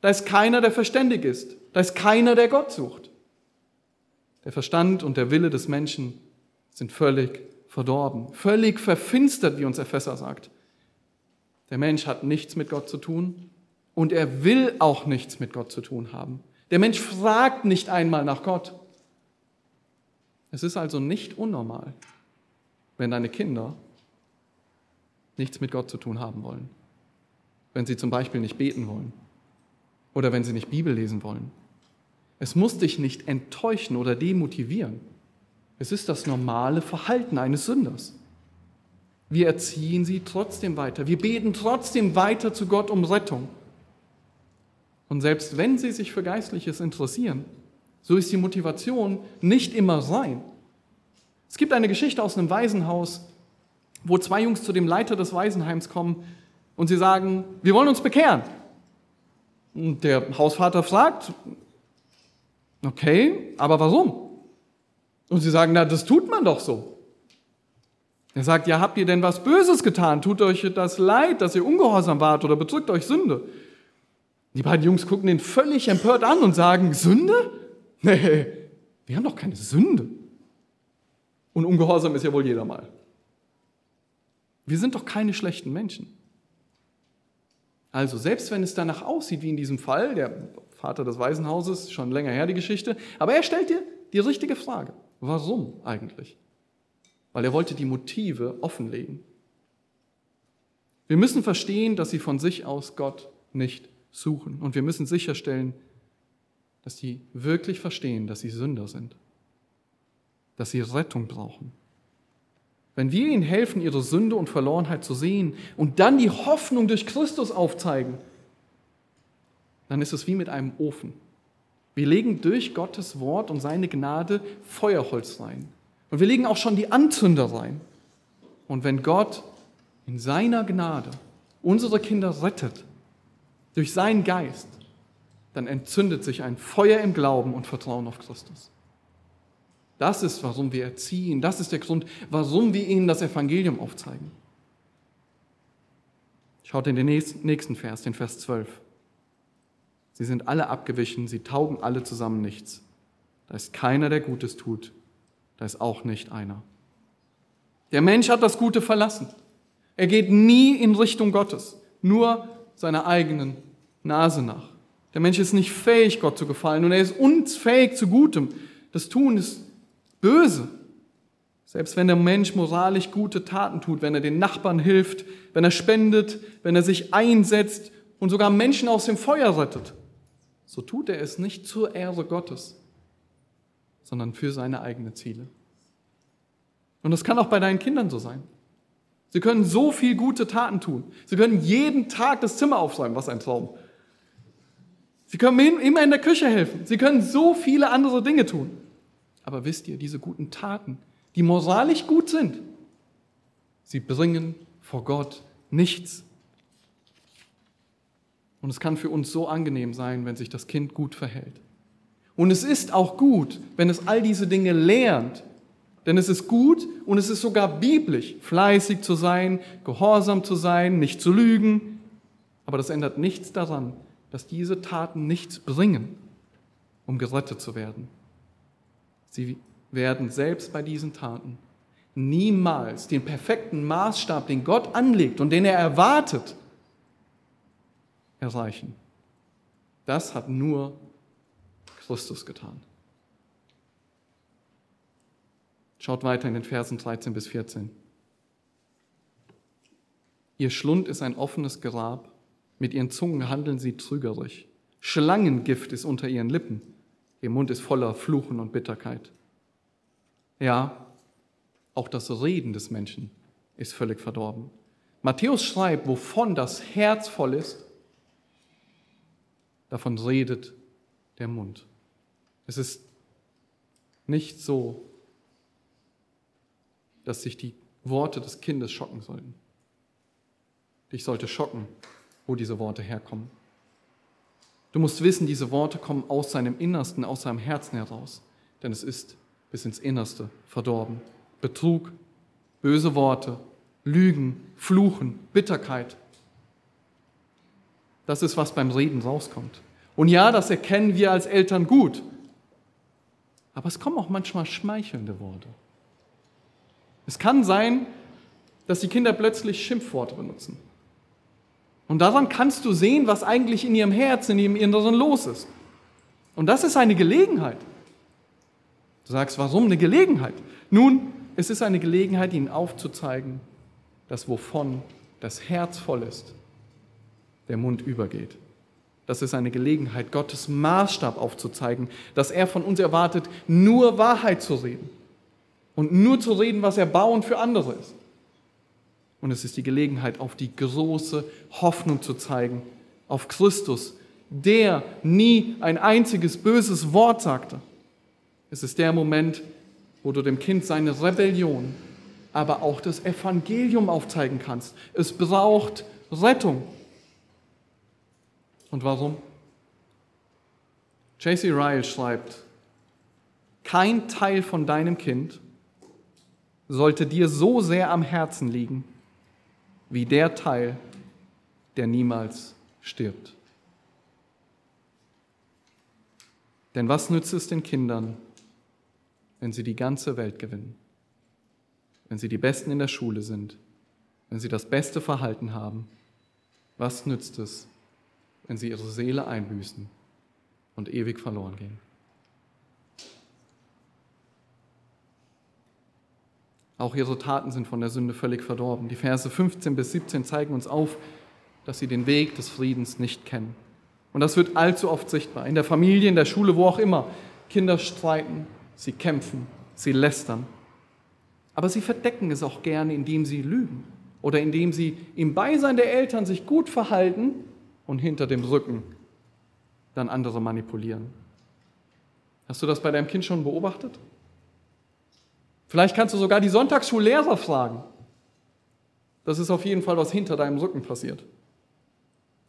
Da ist keiner, der verständig ist. Da ist keiner, der Gott sucht. Der Verstand und der Wille des Menschen sind völlig verdorben, völlig verfinstert, wie uns Epheser sagt. Der Mensch hat nichts mit Gott zu tun und er will auch nichts mit Gott zu tun haben. Der Mensch fragt nicht einmal nach Gott. Es ist also nicht unnormal, wenn deine Kinder nichts mit Gott zu tun haben wollen. Wenn sie zum Beispiel nicht beten wollen oder wenn sie nicht Bibel lesen wollen. Es muss dich nicht enttäuschen oder demotivieren. Es ist das normale Verhalten eines Sünders. Wir erziehen sie trotzdem weiter. Wir beten trotzdem weiter zu Gott um Rettung. Und selbst wenn sie sich für Geistliches interessieren, so ist die Motivation nicht immer sein. Es gibt eine Geschichte aus einem Waisenhaus, wo zwei Jungs zu dem Leiter des Waisenheims kommen und sie sagen, wir wollen uns bekehren. Und der Hausvater fragt, okay, aber warum? Und sie sagen, na, das tut man doch so. Er sagt, ja, habt ihr denn was Böses getan? Tut euch das leid, dass ihr ungehorsam wart oder bedrückt euch Sünde? Die beiden Jungs gucken ihn völlig empört an und sagen, Sünde? Nee, wir haben doch keine Sünde. Und ungehorsam ist ja wohl jeder mal. Wir sind doch keine schlechten Menschen. Also, selbst wenn es danach aussieht, wie in diesem Fall, der Vater des Waisenhauses, schon länger her die Geschichte, aber er stellt dir die richtige Frage. Warum eigentlich? Weil er wollte die Motive offenlegen. Wir müssen verstehen, dass sie von sich aus Gott nicht suchen. Und wir müssen sicherstellen, dass sie wirklich verstehen, dass sie Sünder sind, dass sie Rettung brauchen. Wenn wir ihnen helfen, ihre Sünde und Verlorenheit zu sehen und dann die Hoffnung durch Christus aufzeigen, dann ist es wie mit einem Ofen. Wir legen durch Gottes Wort und seine Gnade Feuerholz rein. Und wir legen auch schon die Anzünder rein. Und wenn Gott in seiner Gnade unsere Kinder rettet, durch seinen Geist, dann entzündet sich ein Feuer im Glauben und Vertrauen auf Christus. Das ist, warum wir erziehen. Das ist der Grund, warum wir ihnen das Evangelium aufzeigen. Schaut in den nächsten Vers, den Vers 12. Sie sind alle abgewichen, sie taugen alle zusammen nichts. Da ist keiner, der Gutes tut. Da ist auch nicht einer. Der Mensch hat das Gute verlassen. Er geht nie in Richtung Gottes, nur seiner eigenen Nase nach. Der Mensch ist nicht fähig, Gott zu gefallen und er ist unfähig zu Gutem. Das Tun ist böse. Selbst wenn der Mensch moralisch gute Taten tut, wenn er den Nachbarn hilft, wenn er spendet, wenn er sich einsetzt und sogar Menschen aus dem Feuer rettet, so tut er es nicht zur Ehre Gottes, sondern für seine eigenen Ziele. Und das kann auch bei deinen Kindern so sein. Sie können so viel gute Taten tun. Sie können jeden Tag das Zimmer aufräumen, was ein Traum. Sie können immer in der Küche helfen. Sie können so viele andere Dinge tun. Aber wisst ihr, diese guten Taten, die moralisch gut sind, sie bringen vor Gott nichts. Und es kann für uns so angenehm sein, wenn sich das Kind gut verhält. Und es ist auch gut, wenn es all diese Dinge lernt. Denn es ist gut und es ist sogar biblisch, fleißig zu sein, gehorsam zu sein, nicht zu lügen. Aber das ändert nichts daran, dass diese Taten nichts bringen, um gerettet zu werden. Sie werden selbst bei diesen Taten niemals den perfekten Maßstab, den Gott anlegt und den er erwartet, erreichen. Das hat nur Christus getan. Schaut weiter in den Versen 13 bis 14. Ihr Schlund ist ein offenes Grab, mit ihren Zungen handeln sie trügerisch. Schlangengift ist unter ihren Lippen, ihr Mund ist voller Fluchen und Bitterkeit. Ja, auch das Reden des Menschen ist völlig verdorben. Matthäus schreibt, wovon das Herz voll ist, davon redet der Mund. Es ist nicht so, dass sich die Worte des Kindes schocken sollten. Dich sollte schocken, wo diese Worte herkommen. Du musst wissen, diese Worte kommen aus seinem Innersten, aus seinem Herzen heraus, denn es ist bis ins Innerste verdorben. Betrug, böse Worte, Lügen, Fluchen, Bitterkeit. Das ist, was beim Reden rauskommt. Und ja, das erkennen wir als Eltern gut. Aber es kommen auch manchmal schmeichelnde Worte. Es kann sein, dass die Kinder plötzlich Schimpfworte benutzen. Und daran kannst du sehen, was eigentlich in ihrem Herzen, in ihrem Inneren los ist. Und das ist eine Gelegenheit. Du sagst, warum eine Gelegenheit? Nun, es ist eine Gelegenheit, ihnen aufzuzeigen, dass wovon das Herz voll ist, der Mund übergeht. Das ist eine Gelegenheit, Gottes Maßstab aufzuzeigen, dass er von uns erwartet, nur Wahrheit zu reden und nur zu reden, was erbauend für andere ist. Und es ist die Gelegenheit, auf die große Hoffnung zu zeigen, auf Christus, der nie ein einziges böses Wort sagte. Es ist der Moment, wo du dem Kind seine Rebellion, aber auch das Evangelium aufzeigen kannst. Es braucht Rettung. Und warum? J.C. Ryle schreibt, kein Teil von deinem Kind sollte dir so sehr am Herzen liegen, wie der Teil, der niemals stirbt. Denn was nützt es den Kindern, wenn sie die ganze Welt gewinnen, wenn sie die Besten in der Schule sind, wenn sie das beste Verhalten haben? Was nützt es, wenn sie ihre Seele einbüßen und ewig verloren gehen? Auch ihre Taten sind von der Sünde völlig verdorben. Die Verse 15 bis 17 zeigen uns auf, dass sie den Weg des Friedens nicht kennen. Und das wird allzu oft sichtbar. In der Familie, in der Schule, wo auch immer. Kinder streiten, sie kämpfen, sie lästern. Aber sie verdecken es auch gerne, indem sie lügen oder indem sie im Beisein der Eltern sich gut verhalten und hinter dem Rücken dann andere manipulieren. Hast du das bei deinem Kind schon beobachtet? Vielleicht kannst du sogar die Sonntagsschullehrer fragen. Das ist auf jeden Fall, was hinter deinem Rücken passiert.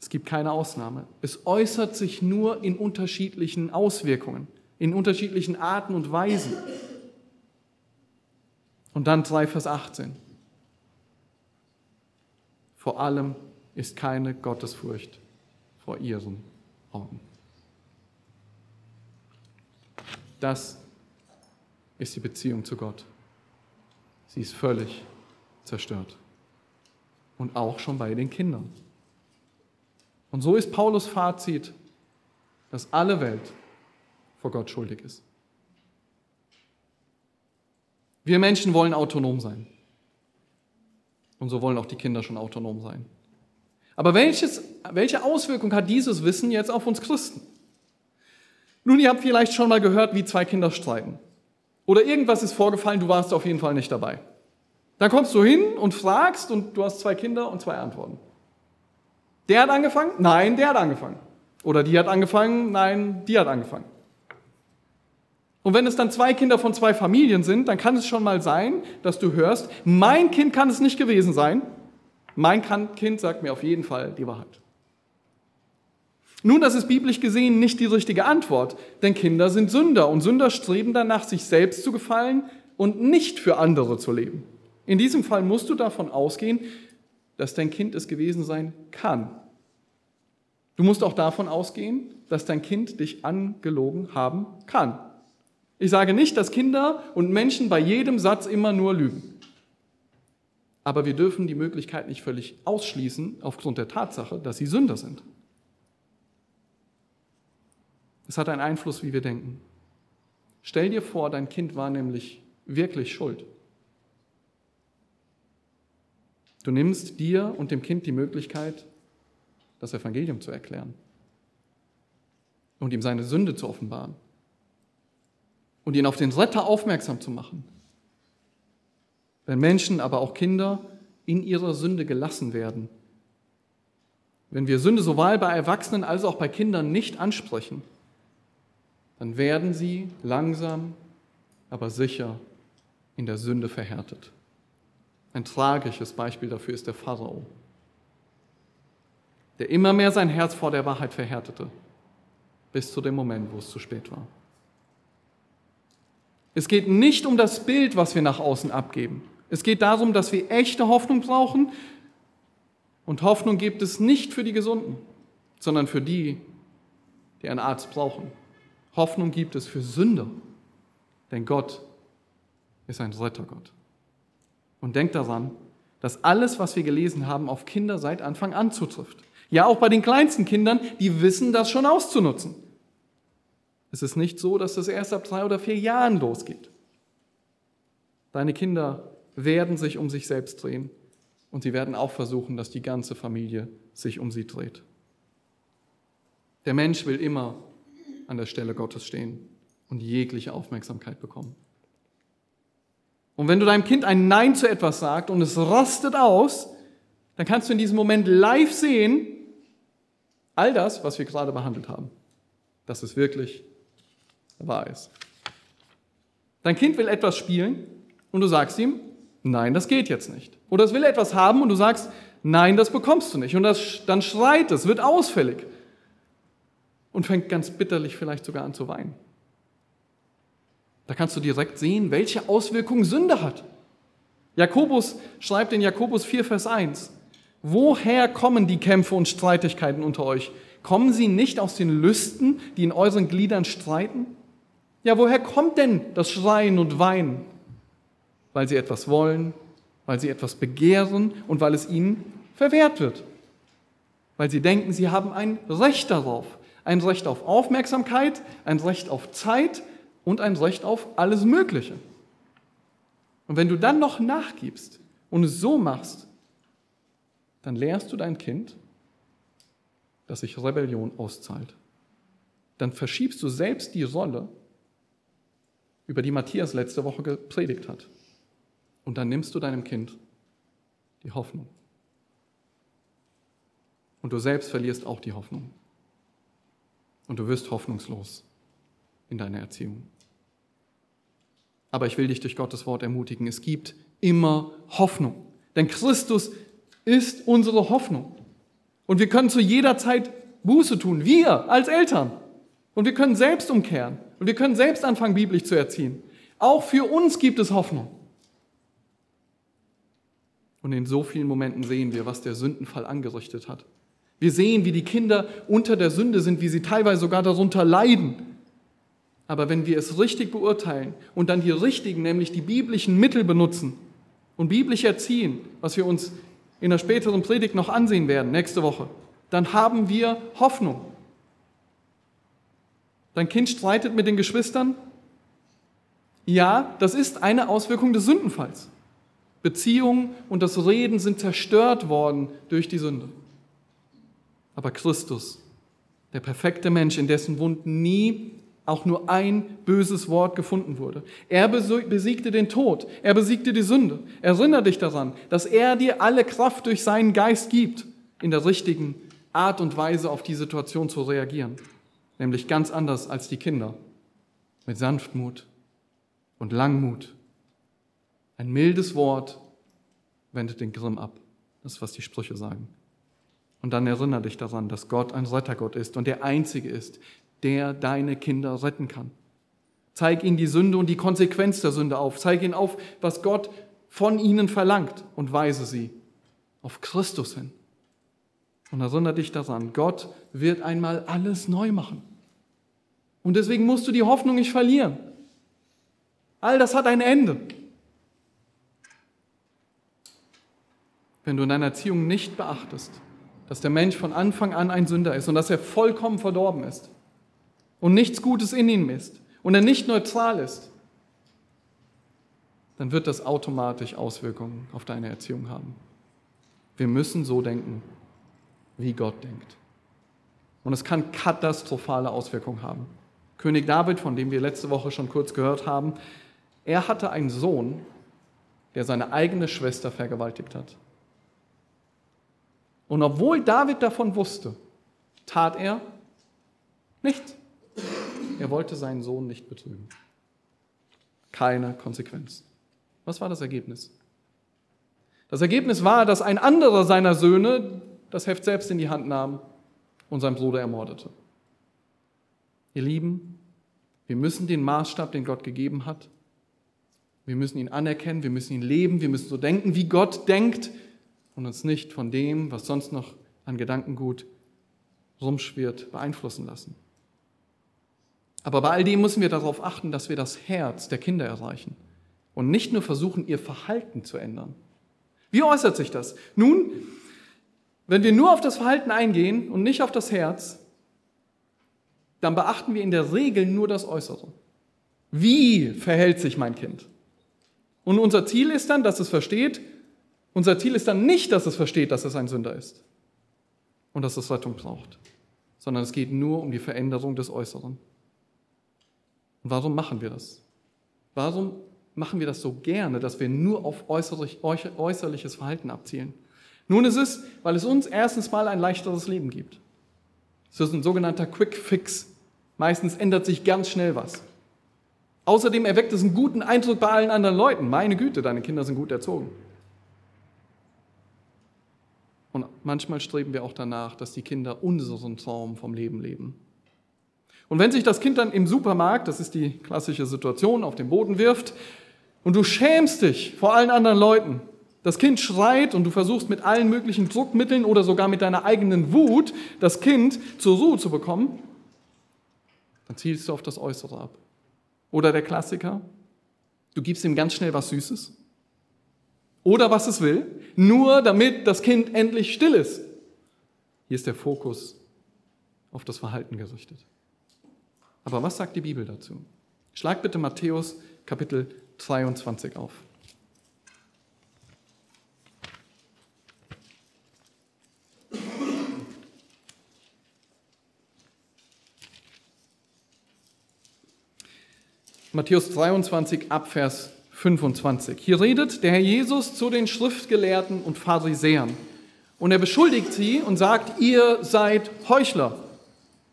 Es gibt keine Ausnahme. Es äußert sich nur in unterschiedlichen Auswirkungen, in unterschiedlichen Arten und Weisen. Und dann 3 Vers 18. Vor allem ist keine Gottesfurcht vor ihren Augen. Das ist die Beziehung zu Gott. Sie ist völlig zerstört. Und auch schon bei den Kindern. Und so ist Paulus Fazit, dass alle Welt vor Gott schuldig ist. Wir Menschen wollen autonom sein. Und so wollen auch die Kinder schon autonom sein. Aber welches, welche Auswirkung hat dieses Wissen jetzt auf uns Christen? Nun, ihr habt vielleicht schon mal gehört, wie zwei Kinder streiten. Oder irgendwas ist vorgefallen, du warst auf jeden Fall nicht dabei. Dann kommst du hin und fragst und du hast zwei Kinder und zwei Antworten. Der hat angefangen? Nein, der hat angefangen. Oder die hat angefangen? Nein, die hat angefangen. Und wenn es dann zwei Kinder von zwei Familien sind, dann kann es schon mal sein, dass du hörst, mein Kind kann es nicht gewesen sein. Mein Kind sagt mir auf jeden Fall die Wahrheit. Nun, das ist biblisch gesehen nicht die richtige Antwort, denn Kinder sind Sünder und Sünder streben danach, sich selbst zu gefallen und nicht für andere zu leben. In diesem Fall musst du davon ausgehen, dass dein Kind es gewesen sein kann. Du musst auch davon ausgehen, dass dein Kind dich angelogen haben kann. Ich sage nicht, dass Kinder und Menschen bei jedem Satz immer nur lügen. Aber wir dürfen die Möglichkeit nicht völlig ausschließen aufgrund der Tatsache, dass sie Sünder sind. Es hat einen Einfluss, wie wir denken. Stell dir vor, dein Kind war nämlich wirklich schuld. Du nimmst dir und dem Kind die Möglichkeit, das Evangelium zu erklären und ihm seine Sünde zu offenbaren und ihn auf den Retter aufmerksam zu machen. Wenn Menschen, aber auch Kinder in ihrer Sünde gelassen werden, wenn wir Sünde sowohl bei Erwachsenen als auch bei Kindern nicht ansprechen, dann werden sie langsam, aber sicher in der Sünde verhärtet. Ein tragisches Beispiel dafür ist der Pharao, der immer mehr sein Herz vor der Wahrheit verhärtete, bis zu dem Moment, wo es zu spät war. Es geht nicht um das Bild, was wir nach außen abgeben. Es geht darum, dass wir echte Hoffnung brauchen. Und Hoffnung gibt es nicht für die Gesunden, sondern für die, die einen Arzt brauchen. Hoffnung gibt es für Sünder, denn Gott ist ein Rettergott. Und denkt daran, dass alles, was wir gelesen haben, auf Kinder seit Anfang an zutrifft. Ja, auch bei den kleinsten Kindern, die wissen das schon auszunutzen. Es ist nicht so, dass das erst ab drei oder vier Jahren losgeht. Deine Kinder werden sich um sich selbst drehen und sie werden auch versuchen, dass die ganze Familie sich um sie dreht. Der Mensch will immer an der Stelle Gottes stehen und jegliche Aufmerksamkeit bekommen. Und wenn du deinem Kind ein Nein zu etwas sagst und es rostet aus, dann kannst du in diesem Moment live sehen, all das, was wir gerade behandelt haben, dass es wirklich wahr ist. Dein Kind will etwas spielen und du sagst ihm, nein, das geht jetzt nicht. Oder es will etwas haben und du sagst, nein, das bekommst du nicht. Und das, dann schreit es, wird ausfällig und fängt ganz bitterlich vielleicht sogar an zu weinen. Da kannst du direkt sehen, welche Auswirkungen Sünde hat. Jakobus schreibt in Jakobus 4, Vers 1, Woher kommen die Kämpfe und Streitigkeiten unter euch? Kommen sie nicht aus den Lüsten, die in euren Gliedern streiten? Ja, woher kommt denn das Schreien und Weinen? Weil sie etwas wollen, weil sie etwas begehren und weil es ihnen verwehrt wird. Weil sie denken, sie haben ein Recht darauf. Ein Recht auf Aufmerksamkeit, ein Recht auf Zeit und ein Recht auf alles Mögliche. Und wenn du dann noch nachgibst und es so machst, dann lehrst du dein Kind, dass sich Rebellion auszahlt. Dann verschiebst du selbst die Rolle, über die Matthias letzte Woche gepredigt hat. Und dann nimmst du deinem Kind die Hoffnung. Und du selbst verlierst auch die Hoffnung. Und du wirst hoffnungslos in deiner Erziehung. Aber ich will dich durch Gottes Wort ermutigen, es gibt immer Hoffnung. Denn Christus ist unsere Hoffnung. Und wir können zu jeder Zeit Buße tun, wir als Eltern. Und wir können selbst umkehren. Und wir können selbst anfangen, biblisch zu erziehen. Auch für uns gibt es Hoffnung. Und in so vielen Momenten sehen wir, was der Sündenfall angerichtet hat. Wir sehen, wie die Kinder unter der Sünde sind, wie sie teilweise sogar darunter leiden. Aber wenn wir es richtig beurteilen und dann die richtigen, nämlich die biblischen Mittel benutzen und biblisch erziehen, was wir uns in der späteren Predigt noch ansehen werden, nächste Woche, dann haben wir Hoffnung. Dein Kind streitet mit den Geschwistern? Ja, das ist eine Auswirkung des Sündenfalls. Beziehungen und das Reden sind zerstört worden durch die Sünde. Aber Christus, der perfekte Mensch, in dessen Wunden nie auch nur ein böses Wort gefunden wurde. Er besiegte den Tod, er besiegte die Sünde. Erinnere dich daran, dass er dir alle Kraft durch seinen Geist gibt, in der richtigen Art und Weise auf die Situation zu reagieren. Nämlich ganz anders als die Kinder. Mit Sanftmut und Langmut ein mildes Wort wendet den Grimm ab. Das ist, was die Sprüche sagen. Und dann erinnere dich daran, dass Gott ein Rettergott ist und der Einzige ist, der deine Kinder retten kann. Zeig ihnen die Sünde und die Konsequenz der Sünde auf. Zeig ihnen auf, was Gott von ihnen verlangt und weise sie auf Christus hin. Und erinnere dich daran, Gott wird einmal alles neu machen. Und deswegen musst du die Hoffnung nicht verlieren. All das hat ein Ende. Wenn du in deiner Erziehung nicht beachtest, dass der Mensch von Anfang an ein Sünder ist und dass er vollkommen verdorben ist, und nichts Gutes in ihm ist und er nicht neutral ist, dann wird das automatisch Auswirkungen auf deine Erziehung haben. Wir müssen so denken, wie Gott denkt. Und es kann katastrophale Auswirkungen haben. König David, von dem wir letzte Woche schon kurz gehört haben, er hatte einen Sohn, der seine eigene Schwester vergewaltigt hat. Und obwohl David davon wusste, tat er nichts. Er wollte seinen Sohn nicht betrügen. Keine Konsequenz. Was war das Ergebnis? Das Ergebnis war, dass ein anderer seiner Söhne das Heft selbst in die Hand nahm und seinen Bruder ermordete. Ihr Lieben, wir müssen den Maßstab, den Gott gegeben hat, wir müssen ihn anerkennen, wir müssen ihn leben, wir müssen so denken, wie Gott denkt und uns nicht von dem, was sonst noch an Gedankengut rumschwirrt, beeinflussen lassen. Aber bei all dem müssen wir darauf achten, dass wir das Herz der Kinder erreichen und nicht nur versuchen, ihr Verhalten zu ändern. Wie äußert sich das? Nun, wenn wir nur auf das Verhalten eingehen und nicht auf das Herz, dann beachten wir in der Regel nur das Äußere. Wie verhält sich mein Kind? Und unser Ziel ist dann, dass es versteht, unser Ziel ist dann nicht, dass es versteht, dass es ein Sünder ist und dass es Rettung braucht, sondern es geht nur um die Veränderung des Äußeren. Und warum machen wir das? Warum machen wir das so gerne, dass wir nur auf äußerlich, äußerliches Verhalten abzielen? Nun ist es, weil es uns erstens mal ein leichteres Leben gibt. Es ist ein sogenannter Quick Fix. Meistens ändert sich ganz schnell was. Außerdem erweckt es einen guten Eindruck bei allen anderen Leuten. Meine Güte, deine Kinder sind gut erzogen. Und manchmal streben wir auch danach, dass die Kinder unseren Traum vom Leben leben. Und wenn sich das Kind dann im Supermarkt, das ist die klassische Situation, auf den Boden wirft und du schämst dich vor allen anderen Leuten, das Kind schreit und du versuchst mit allen möglichen Druckmitteln oder sogar mit deiner eigenen Wut das Kind zur Ruhe zu bekommen, dann zielst du auf das Äußere ab. Oder der Klassiker, du gibst ihm ganz schnell was Süßes oder was es will, nur damit das Kind endlich still ist. Hier ist der Fokus auf das Verhalten gerichtet. Aber was sagt die Bibel dazu? Schlag bitte Matthäus Kapitel 22 auf. Matthäus 23 Abvers 25. Hier redet der Herr Jesus zu den Schriftgelehrten und Pharisäern. Und er beschuldigt sie und sagt, ihr seid Heuchler.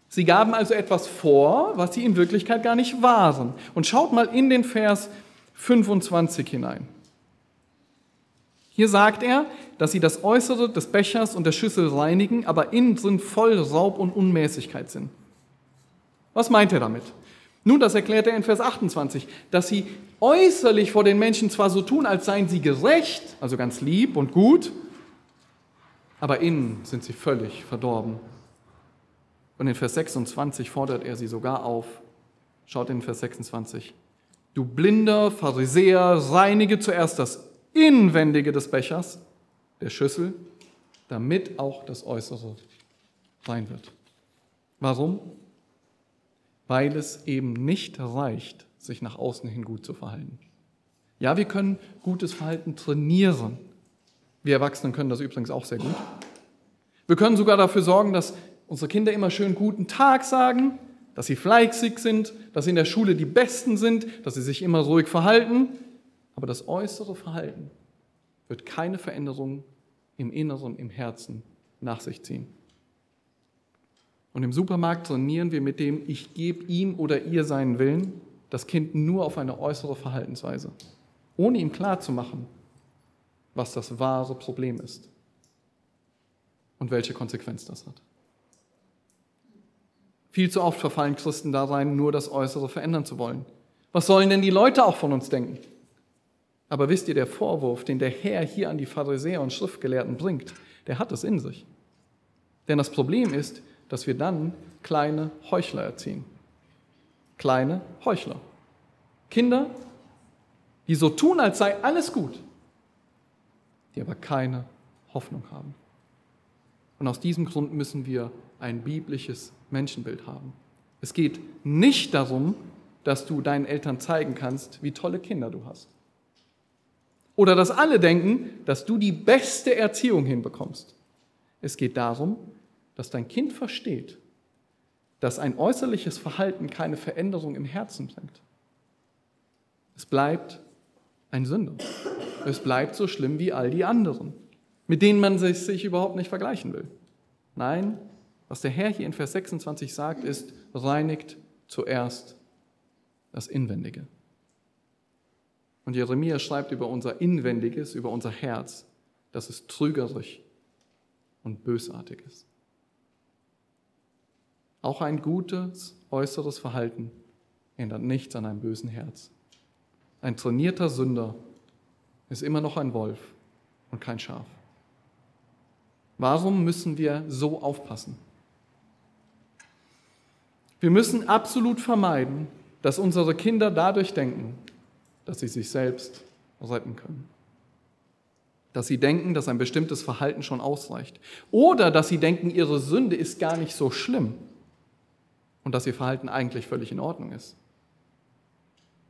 Sie gaben also etwas vor, was sie in Wirklichkeit gar nicht waren. Und schaut mal in den Vers 25 hinein. Hier sagt er, dass sie das Äußere des Bechers und der Schüssel reinigen, aber innen drin voll Raub und Unmäßigkeit sind. Was meint er damit? Nun, das erklärt er in Vers 28, dass sie äußerlich vor den Menschen zwar so tun, als seien sie gerecht, also ganz lieb und gut, aber innen sind sie völlig verdorben. Und in Vers 26 fordert er sie sogar auf. Schaut in Vers 26. Du blinder Pharisäer, reinige zuerst das Inwendige des Bechers, der Schüssel, damit auch das Äußere rein wird. Warum? Weil es eben nicht reicht, sich nach außen hin gut zu verhalten. Ja, wir können gutes Verhalten trainieren. Wir Erwachsenen können das übrigens auch sehr gut. Wir können sogar dafür sorgen, dass unsere Kinder immer schön guten Tag sagen, dass sie fleißig sind, dass sie in der Schule die Besten sind, dass sie sich immer ruhig verhalten. Aber das äußere Verhalten wird keine Veränderung im Inneren, im Herzen nach sich ziehen. Und im Supermarkt trainieren wir mit dem, ich gebe ihm oder ihr seinen Willen, das Kind nur auf eine äußere Verhaltensweise, ohne ihm klarzumachen, was das wahre Problem ist und welche Konsequenz das hat. Viel zu oft verfallen Christen da rein, nur das Äußere verändern zu wollen. Was sollen denn die Leute auch von uns denken? Aber wisst ihr, der Vorwurf, den der Herr hier an die Pharisäer und Schriftgelehrten bringt, der hat es in sich. Denn das Problem ist, dass wir dann kleine Heuchler erziehen. Kleine Heuchler. Kinder, die so tun, als sei alles gut, die aber keine Hoffnung haben. Und aus diesem Grund müssen wir ein biblisches Menschenbild haben. Es geht nicht darum, dass du deinen Eltern zeigen kannst, wie tolle Kinder du hast. Oder dass alle denken, dass du die beste Erziehung hinbekommst. Es geht darum, dass dein Kind versteht, dass ein äußerliches Verhalten keine Veränderung im Herzen bringt. Es bleibt ein Sünder. Es bleibt so schlimm wie all die anderen, mit denen man sich, sich überhaupt nicht vergleichen will. Nein, was der Herr hier in Vers 26 sagt, ist, reinigt zuerst das Inwendige. Und Jeremia schreibt über unser Inwendiges, über unser Herz, dass es trügerisch und bösartig ist. Auch ein gutes äußeres Verhalten ändert nichts an einem bösen Herz. Ein trainierter Sünder ist immer noch ein Wolf und kein Schaf. Warum müssen wir so aufpassen? Wir müssen absolut vermeiden, dass unsere Kinder dadurch denken, dass sie sich selbst retten können. Dass sie denken, dass ein bestimmtes Verhalten schon ausreicht. Oder dass sie denken, ihre Sünde ist gar nicht so schlimm und dass ihr Verhalten eigentlich völlig in Ordnung ist.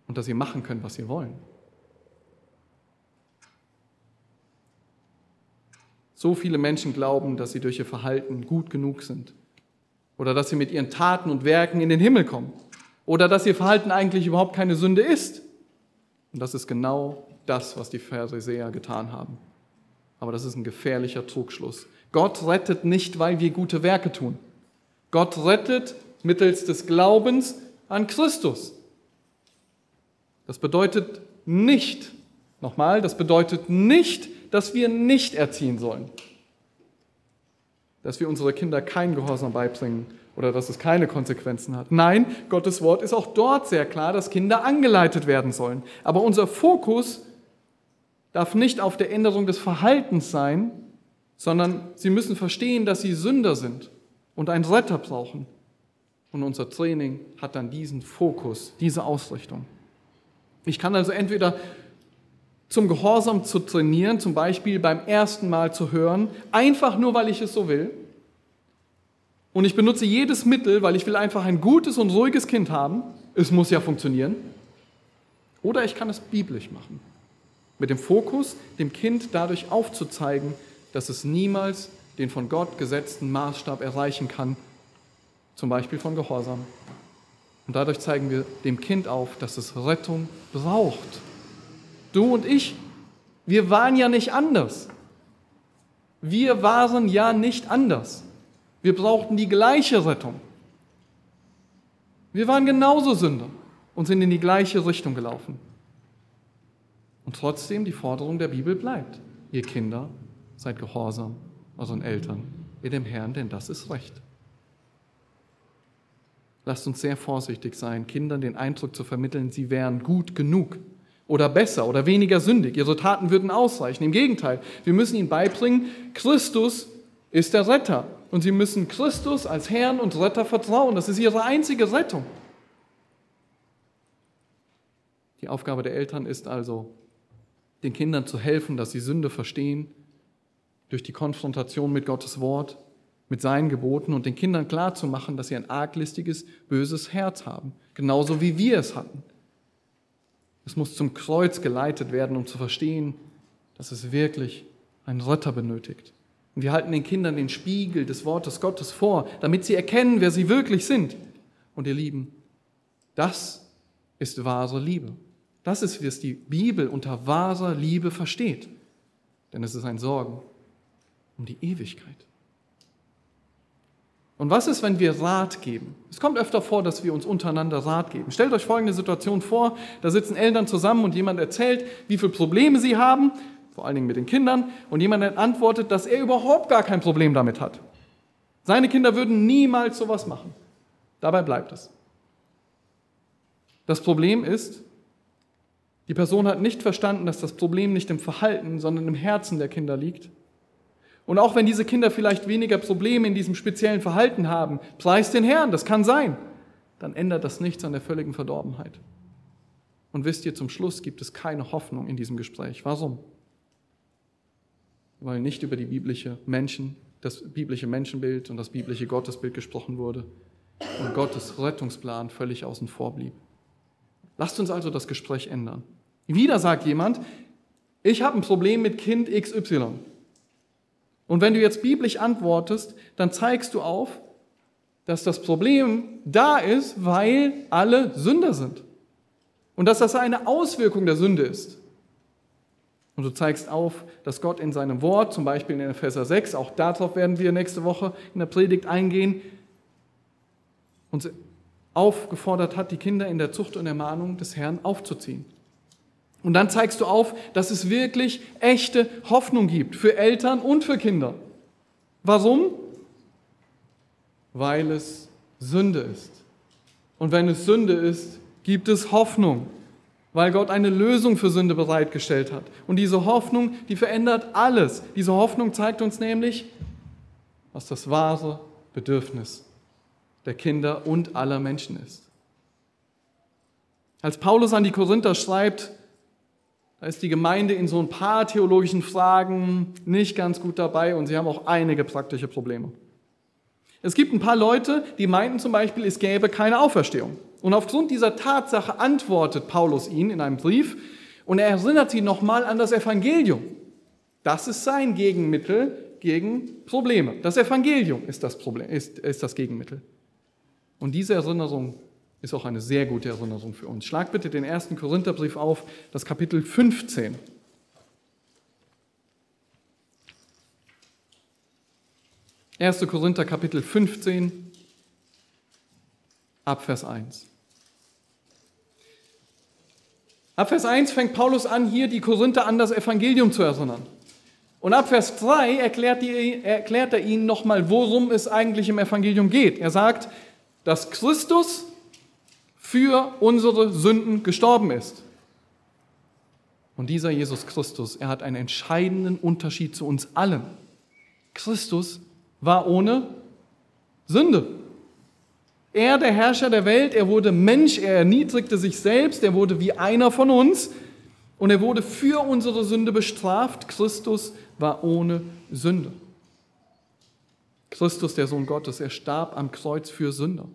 Und dass sie machen können, was sie wollen. So viele Menschen glauben, dass sie durch ihr Verhalten gut genug sind. Oder dass sie mit ihren Taten und Werken in den Himmel kommen. Oder dass ihr Verhalten eigentlich überhaupt keine Sünde ist. Und das ist genau das, was die Pharisäer getan haben. Aber das ist ein gefährlicher Trugschluss. Gott rettet nicht, weil wir gute Werke tun. Gott rettet mittels des Glaubens an Christus. Das bedeutet nicht, nochmal, das bedeutet nicht, dass wir nicht erziehen sollen. Dass wir unsere Kinder kein Gehorsam beibringen oder dass es keine Konsequenzen hat. Nein, Gottes Wort ist auch dort sehr klar, dass Kinder angeleitet werden sollen. Aber unser Fokus darf nicht auf der Änderung des Verhaltens sein, sondern sie müssen verstehen, dass sie Sünder sind und einen Retter brauchen. Und unser Training hat dann diesen Fokus, diese Ausrichtung. Ich kann also entweder zum Gehorsam zu trainieren, zum Beispiel beim ersten Mal zu hören, einfach nur, weil ich es so will. Und ich benutze jedes Mittel, weil ich will einfach ein gutes und ruhiges Kind haben. Es muss ja funktionieren. Oder ich kann es biblisch machen. Mit dem Fokus, dem Kind dadurch aufzuzeigen, dass es niemals den von Gott gesetzten Maßstab erreichen kann, zum Beispiel von Gehorsam. Und dadurch zeigen wir dem Kind auf, dass es Rettung braucht. Du und ich, wir waren ja nicht anders. Wir waren ja nicht anders. Wir brauchten die gleiche Rettung. Wir waren genauso Sünder und sind in die gleiche Richtung gelaufen. Und trotzdem die Forderung der Bibel bleibt. Ihr Kinder, seid gehorsam euren Eltern, ihr dem Herrn, denn das ist Recht. Lasst uns sehr vorsichtig sein, Kindern den Eindruck zu vermitteln, sie wären gut genug oder besser oder weniger sündig. Ihre Taten würden ausreichen. Im Gegenteil, wir müssen ihnen beibringen, Christus ist der Retter. Und sie müssen Christus als Herrn und Retter vertrauen. Das ist ihre einzige Rettung. Die Aufgabe der Eltern ist also, den Kindern zu helfen, dass sie Sünde verstehen, durch die Konfrontation mit Gottes Wort, mit seinen Geboten und den Kindern klarzumachen, dass sie ein arglistiges, böses Herz haben, genauso wie wir es hatten. Es muss zum Kreuz geleitet werden, um zu verstehen, dass es wirklich einen Retter benötigt. Und wir halten den Kindern den Spiegel des Wortes Gottes vor, damit sie erkennen, wer sie wirklich sind. Und ihr Lieben, das ist wahre Liebe. Das ist, wie es die Bibel unter wahrer Liebe versteht. Denn es ist ein Sorgen um die Ewigkeit. Und was ist, wenn wir Rat geben? Es kommt öfter vor, dass wir uns untereinander Rat geben. Stellt euch folgende Situation vor, da sitzen Eltern zusammen und jemand erzählt, wie viele Probleme sie haben, vor allen Dingen mit den Kindern, und jemand antwortet, dass er überhaupt gar kein Problem damit hat. Seine Kinder würden niemals sowas machen. Dabei bleibt es. Das Problem ist, die Person hat nicht verstanden, dass das Problem nicht im Verhalten, sondern im Herzen der Kinder liegt und auch wenn diese Kinder vielleicht weniger Probleme in diesem speziellen Verhalten haben, preis den Herrn, das kann sein, dann ändert das nichts an der völligen Verdorbenheit. Und wisst ihr, zum Schluss gibt es keine Hoffnung in diesem Gespräch. Warum? Weil nicht über die biblische Menschen, das biblische Menschenbild und das biblische Gottesbild gesprochen wurde, und Gottes Rettungsplan völlig außen vor blieb. Lasst uns also das Gespräch ändern. Wieder sagt jemand, ich habe ein Problem mit Kind XY. Und wenn du jetzt biblisch antwortest, dann zeigst du auf, dass das Problem da ist, weil alle Sünder sind. Und dass das eine Auswirkung der Sünde ist. Und du zeigst auf, dass Gott in seinem Wort, zum Beispiel in Epheser 6, auch darauf werden wir nächste Woche in der Predigt eingehen, uns aufgefordert hat, die Kinder in der Zucht und Ermahnung des Herrn aufzuziehen. Und dann zeigst du auf, dass es wirklich echte Hoffnung gibt für Eltern und für Kinder. Warum? Weil es Sünde ist. Und wenn es Sünde ist, gibt es Hoffnung, weil Gott eine Lösung für Sünde bereitgestellt hat. Und diese Hoffnung, die verändert alles. Diese Hoffnung zeigt uns nämlich, was das wahre Bedürfnis der Kinder und aller Menschen ist. Als Paulus an die Korinther schreibt, da ist die Gemeinde in so ein paar theologischen Fragen nicht ganz gut dabei und sie haben auch einige praktische Probleme. Es gibt ein paar Leute, die meinten zum Beispiel, es gäbe keine Auferstehung. Und aufgrund dieser Tatsache antwortet Paulus ihnen in einem Brief und er erinnert sie nochmal an das Evangelium. Das ist sein Gegenmittel gegen Probleme. Das Evangelium ist das, Problem, ist, ist das Gegenmittel. Und diese Erinnerung ist auch eine sehr gute Erinnerung für uns. Schlag bitte den ersten Korintherbrief auf, das Kapitel 15. Erste Korinther Kapitel 15 ab Vers 1. Ab Vers 1 fängt Paulus an, hier die Korinther an das Evangelium zu erinnern. Und ab Vers 3 erklärt, die, erklärt er ihnen nochmal, worum es eigentlich im Evangelium geht. Er sagt, dass Christus für unsere Sünden gestorben ist. Und dieser Jesus Christus, er hat einen entscheidenden Unterschied zu uns allen. Christus war ohne Sünde. Er, der Herrscher der Welt, er wurde Mensch, er erniedrigte sich selbst, er wurde wie einer von uns und er wurde für unsere Sünde bestraft. Christus war ohne Sünde. Christus, der Sohn Gottes, er starb am Kreuz für Sünder.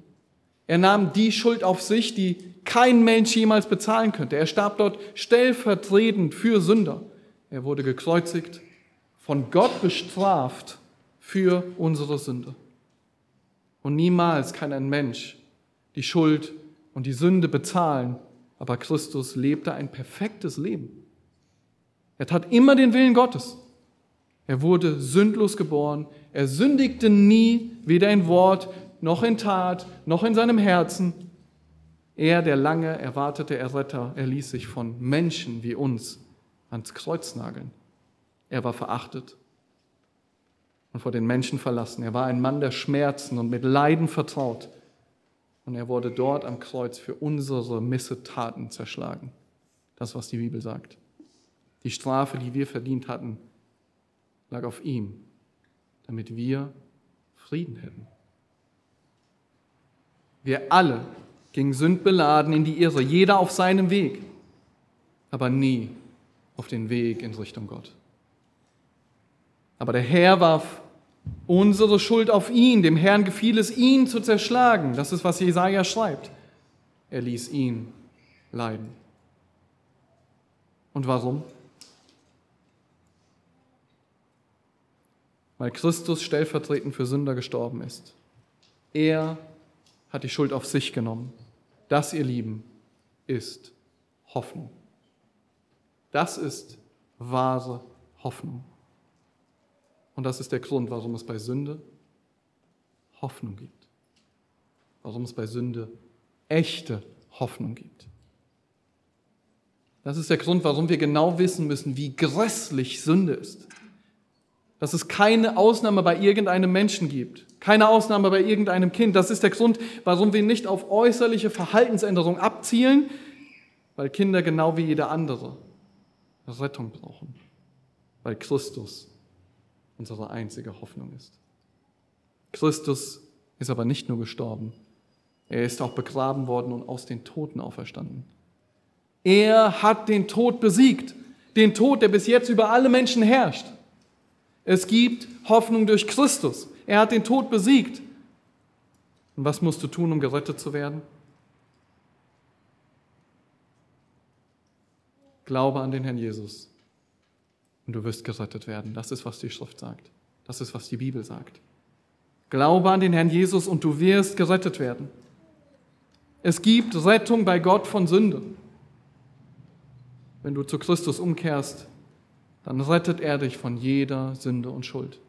Er nahm die Schuld auf sich, die kein Mensch jemals bezahlen könnte. Er starb dort stellvertretend für Sünder. Er wurde gekreuzigt, von Gott bestraft für unsere Sünde. Und niemals kann ein Mensch die Schuld und die Sünde bezahlen, aber Christus lebte ein perfektes Leben. Er tat immer den Willen Gottes. Er wurde sündlos geboren. Er sündigte nie, weder in Wort noch in Tat, noch in seinem Herzen. Er, der lange erwartete Erretter, er ließ sich von Menschen wie uns ans Kreuz nageln. Er war verachtet und vor den Menschen verlassen. Er war ein Mann der Schmerzen und mit Leiden vertraut. Und er wurde dort am Kreuz für unsere Missetaten zerschlagen. Das, was die Bibel sagt. Die Strafe, die wir verdient hatten, lag auf ihm, damit wir Frieden hätten. Wir alle gingen sündbeladen in die Irre, jeder auf seinem Weg, aber nie auf den Weg in Richtung Gott. Aber der Herr warf unsere Schuld auf ihn, dem Herrn gefiel es, ihn zu zerschlagen. Das ist, was Jesaja schreibt. Er ließ ihn leiden. Und warum? Weil Christus stellvertretend für Sünder gestorben ist. Er hat die Schuld auf sich genommen. Das, ihr Lieben, ist Hoffnung. Das ist wahre Hoffnung. Und das ist der Grund, warum es bei Sünde Hoffnung gibt. Warum es bei Sünde echte Hoffnung gibt. Das ist der Grund, warum wir genau wissen müssen, wie grässlich Sünde ist. Dass es keine Ausnahme bei irgendeinem Menschen gibt. Keine Ausnahme bei irgendeinem Kind. Das ist der Grund, warum wir nicht auf äußerliche Verhaltensänderung abzielen, weil Kinder genau wie jeder andere Rettung brauchen. Weil Christus unsere einzige Hoffnung ist. Christus ist aber nicht nur gestorben, er ist auch begraben worden und aus den Toten auferstanden. Er hat den Tod besiegt, den Tod, der bis jetzt über alle Menschen herrscht. Es gibt Hoffnung durch Christus. Er hat den Tod besiegt. Und was musst du tun, um gerettet zu werden? Glaube an den Herrn Jesus und du wirst gerettet werden. Das ist, was die Schrift sagt. Das ist, was die Bibel sagt. Glaube an den Herrn Jesus und du wirst gerettet werden. Es gibt Rettung bei Gott von Sünden. Wenn du zu Christus umkehrst, dann rettet er dich von jeder Sünde und Schuld.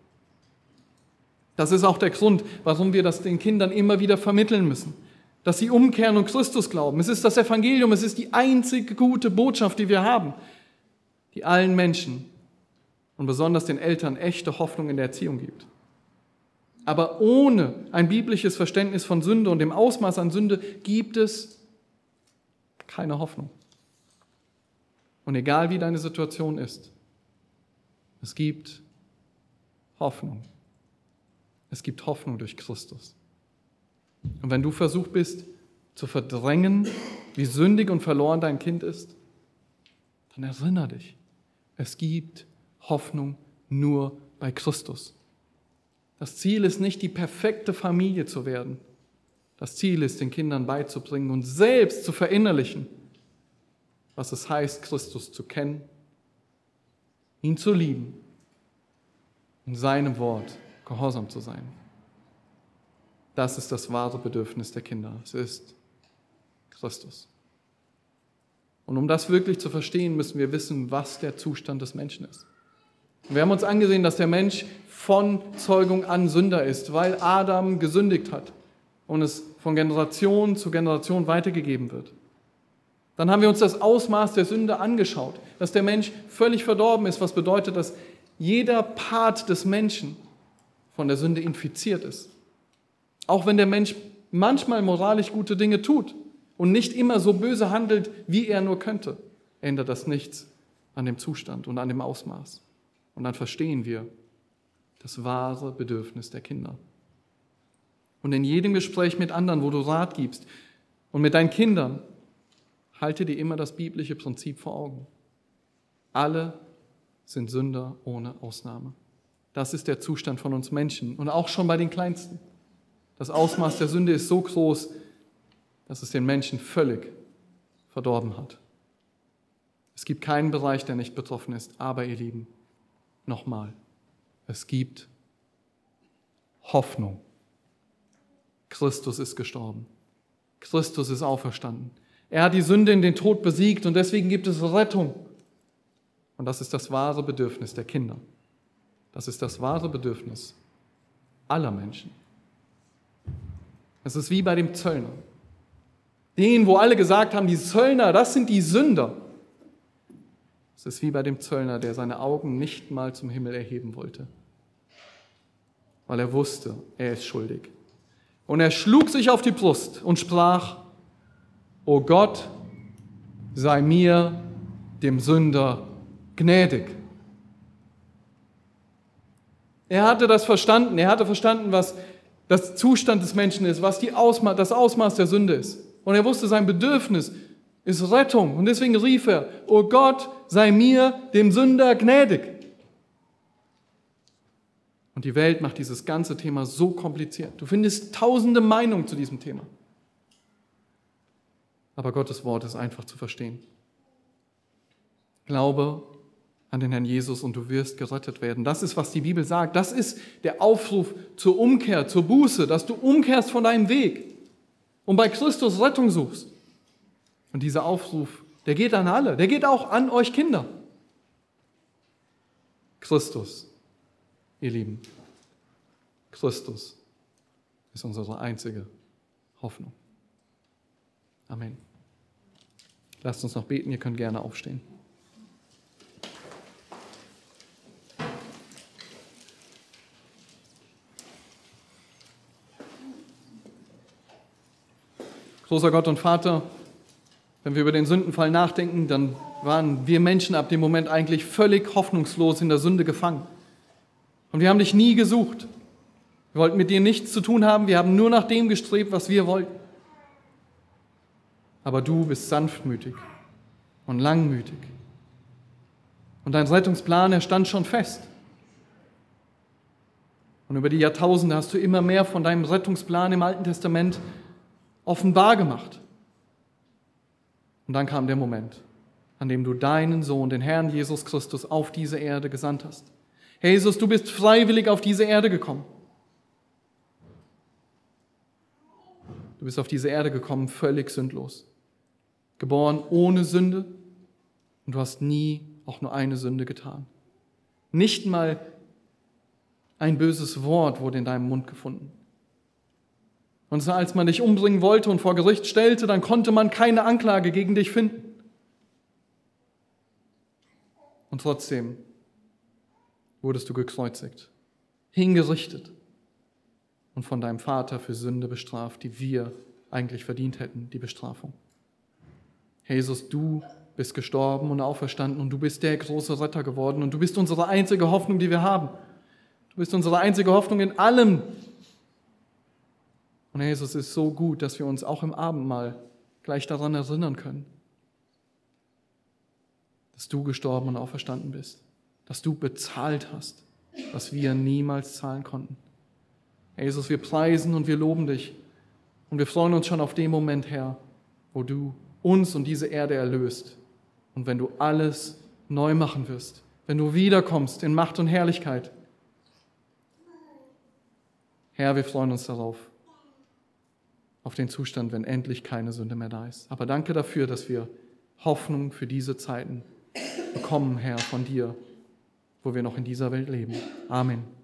Das ist auch der Grund, warum wir das den Kindern immer wieder vermitteln müssen, dass sie umkehren und Christus glauben. Es ist das Evangelium, es ist die einzige gute Botschaft, die wir haben, die allen Menschen und besonders den Eltern echte Hoffnung in der Erziehung gibt. Aber ohne ein biblisches Verständnis von Sünde und dem Ausmaß an Sünde gibt es keine Hoffnung. Und egal wie deine Situation ist, es gibt Hoffnung. Es gibt Hoffnung durch Christus. Und wenn du versucht bist zu verdrängen, wie sündig und verloren dein Kind ist, dann erinnere dich, es gibt Hoffnung nur bei Christus. Das Ziel ist nicht, die perfekte Familie zu werden. Das Ziel ist, den Kindern beizubringen und selbst zu verinnerlichen, was es heißt, Christus zu kennen, ihn zu lieben und seinem Wort gehorsam zu sein. Das ist das wahre Bedürfnis der Kinder. Es ist Christus. Und um das wirklich zu verstehen, müssen wir wissen, was der Zustand des Menschen ist. Wir haben uns angesehen, dass der Mensch von Zeugung an Sünder ist, weil Adam gesündigt hat und es von Generation zu Generation weitergegeben wird. Dann haben wir uns das Ausmaß der Sünde angeschaut, dass der Mensch völlig verdorben ist, was bedeutet, dass jeder Part des Menschen von der Sünde infiziert ist. Auch wenn der Mensch manchmal moralisch gute Dinge tut und nicht immer so böse handelt, wie er nur könnte, ändert das nichts an dem Zustand und an dem Ausmaß. Und dann verstehen wir, das wahre Bedürfnis der Kinder. Und in jedem Gespräch mit anderen, wo du Rat gibst und mit deinen Kindern, halte dir immer das biblische Prinzip vor Augen. Alle sind Sünder ohne Ausnahme. Das ist der Zustand von uns Menschen und auch schon bei den Kleinsten. Das Ausmaß der Sünde ist so groß, dass es den Menschen völlig verdorben hat. Es gibt keinen Bereich, der nicht betroffen ist, aber ihr Lieben, nochmal, es gibt Hoffnung. Christus ist gestorben. Christus ist auferstanden. Er hat die Sünde in den Tod besiegt und deswegen gibt es Rettung. Und das ist das wahre Bedürfnis der Kinder. Das ist das wahre Bedürfnis aller Menschen. Es ist wie bei dem Zöllner. Den, wo alle gesagt haben, die Zöllner, das sind die Sünder. Es ist wie bei dem Zöllner, der seine Augen nicht mal zum Himmel erheben wollte weil er wusste, er ist schuldig. Und er schlug sich auf die Brust und sprach, O Gott, sei mir, dem Sünder, gnädig. Er hatte das verstanden, er hatte verstanden, was das Zustand des Menschen ist, was die Ausma das Ausmaß der Sünde ist. Und er wusste, sein Bedürfnis ist Rettung. Und deswegen rief er, O Gott, sei mir, dem Sünder, gnädig. Und die Welt macht dieses ganze Thema so kompliziert. Du findest tausende Meinungen zu diesem Thema. Aber Gottes Wort ist einfach zu verstehen. Glaube an den Herrn Jesus und du wirst gerettet werden. Das ist, was die Bibel sagt. Das ist der Aufruf zur Umkehr, zur Buße, dass du umkehrst von deinem Weg und bei Christus Rettung suchst. Und dieser Aufruf, der geht an alle, der geht auch an euch Kinder. Christus ihr Lieben, Christus ist unsere einzige Hoffnung. Amen. Lasst uns noch beten, ihr könnt gerne aufstehen. Großer Gott und Vater, wenn wir über den Sündenfall nachdenken, dann waren wir Menschen ab dem Moment eigentlich völlig hoffnungslos in der Sünde gefangen. Und wir haben dich nie gesucht. Wir wollten mit dir nichts zu tun haben. Wir haben nur nach dem gestrebt, was wir wollten. Aber du bist sanftmütig und langmütig. Und dein Rettungsplan, er stand schon fest. Und über die Jahrtausende hast du immer mehr von deinem Rettungsplan im Alten Testament offenbar gemacht. Und dann kam der Moment, an dem du deinen Sohn, den Herrn Jesus Christus, auf diese Erde gesandt hast. Jesus, du bist freiwillig auf diese Erde gekommen. Du bist auf diese Erde gekommen, völlig sündlos. Geboren ohne Sünde und du hast nie auch nur eine Sünde getan. Nicht mal ein böses Wort wurde in deinem Mund gefunden. Und als man dich umbringen wollte und vor Gericht stellte, dann konnte man keine Anklage gegen dich finden. Und trotzdem wurdest du gekreuzigt, hingerichtet und von deinem Vater für Sünde bestraft, die wir eigentlich verdient hätten, die Bestrafung. Jesus, du bist gestorben und auferstanden und du bist der große Retter geworden und du bist unsere einzige Hoffnung, die wir haben. Du bist unsere einzige Hoffnung in allem. Und Jesus, es ist so gut, dass wir uns auch im Abendmahl gleich daran erinnern können, dass du gestorben und auferstanden bist, dass du bezahlt hast, was wir niemals zahlen konnten. Jesus, wir preisen und wir loben dich und wir freuen uns schon auf den Moment, Herr, wo du uns und diese Erde erlöst und wenn du alles neu machen wirst, wenn du wiederkommst in Macht und Herrlichkeit. Herr, wir freuen uns darauf, auf den Zustand, wenn endlich keine Sünde mehr da ist. Aber danke dafür, dass wir Hoffnung für diese Zeiten bekommen, Herr, von dir, wo wir noch in dieser Welt leben. Amen.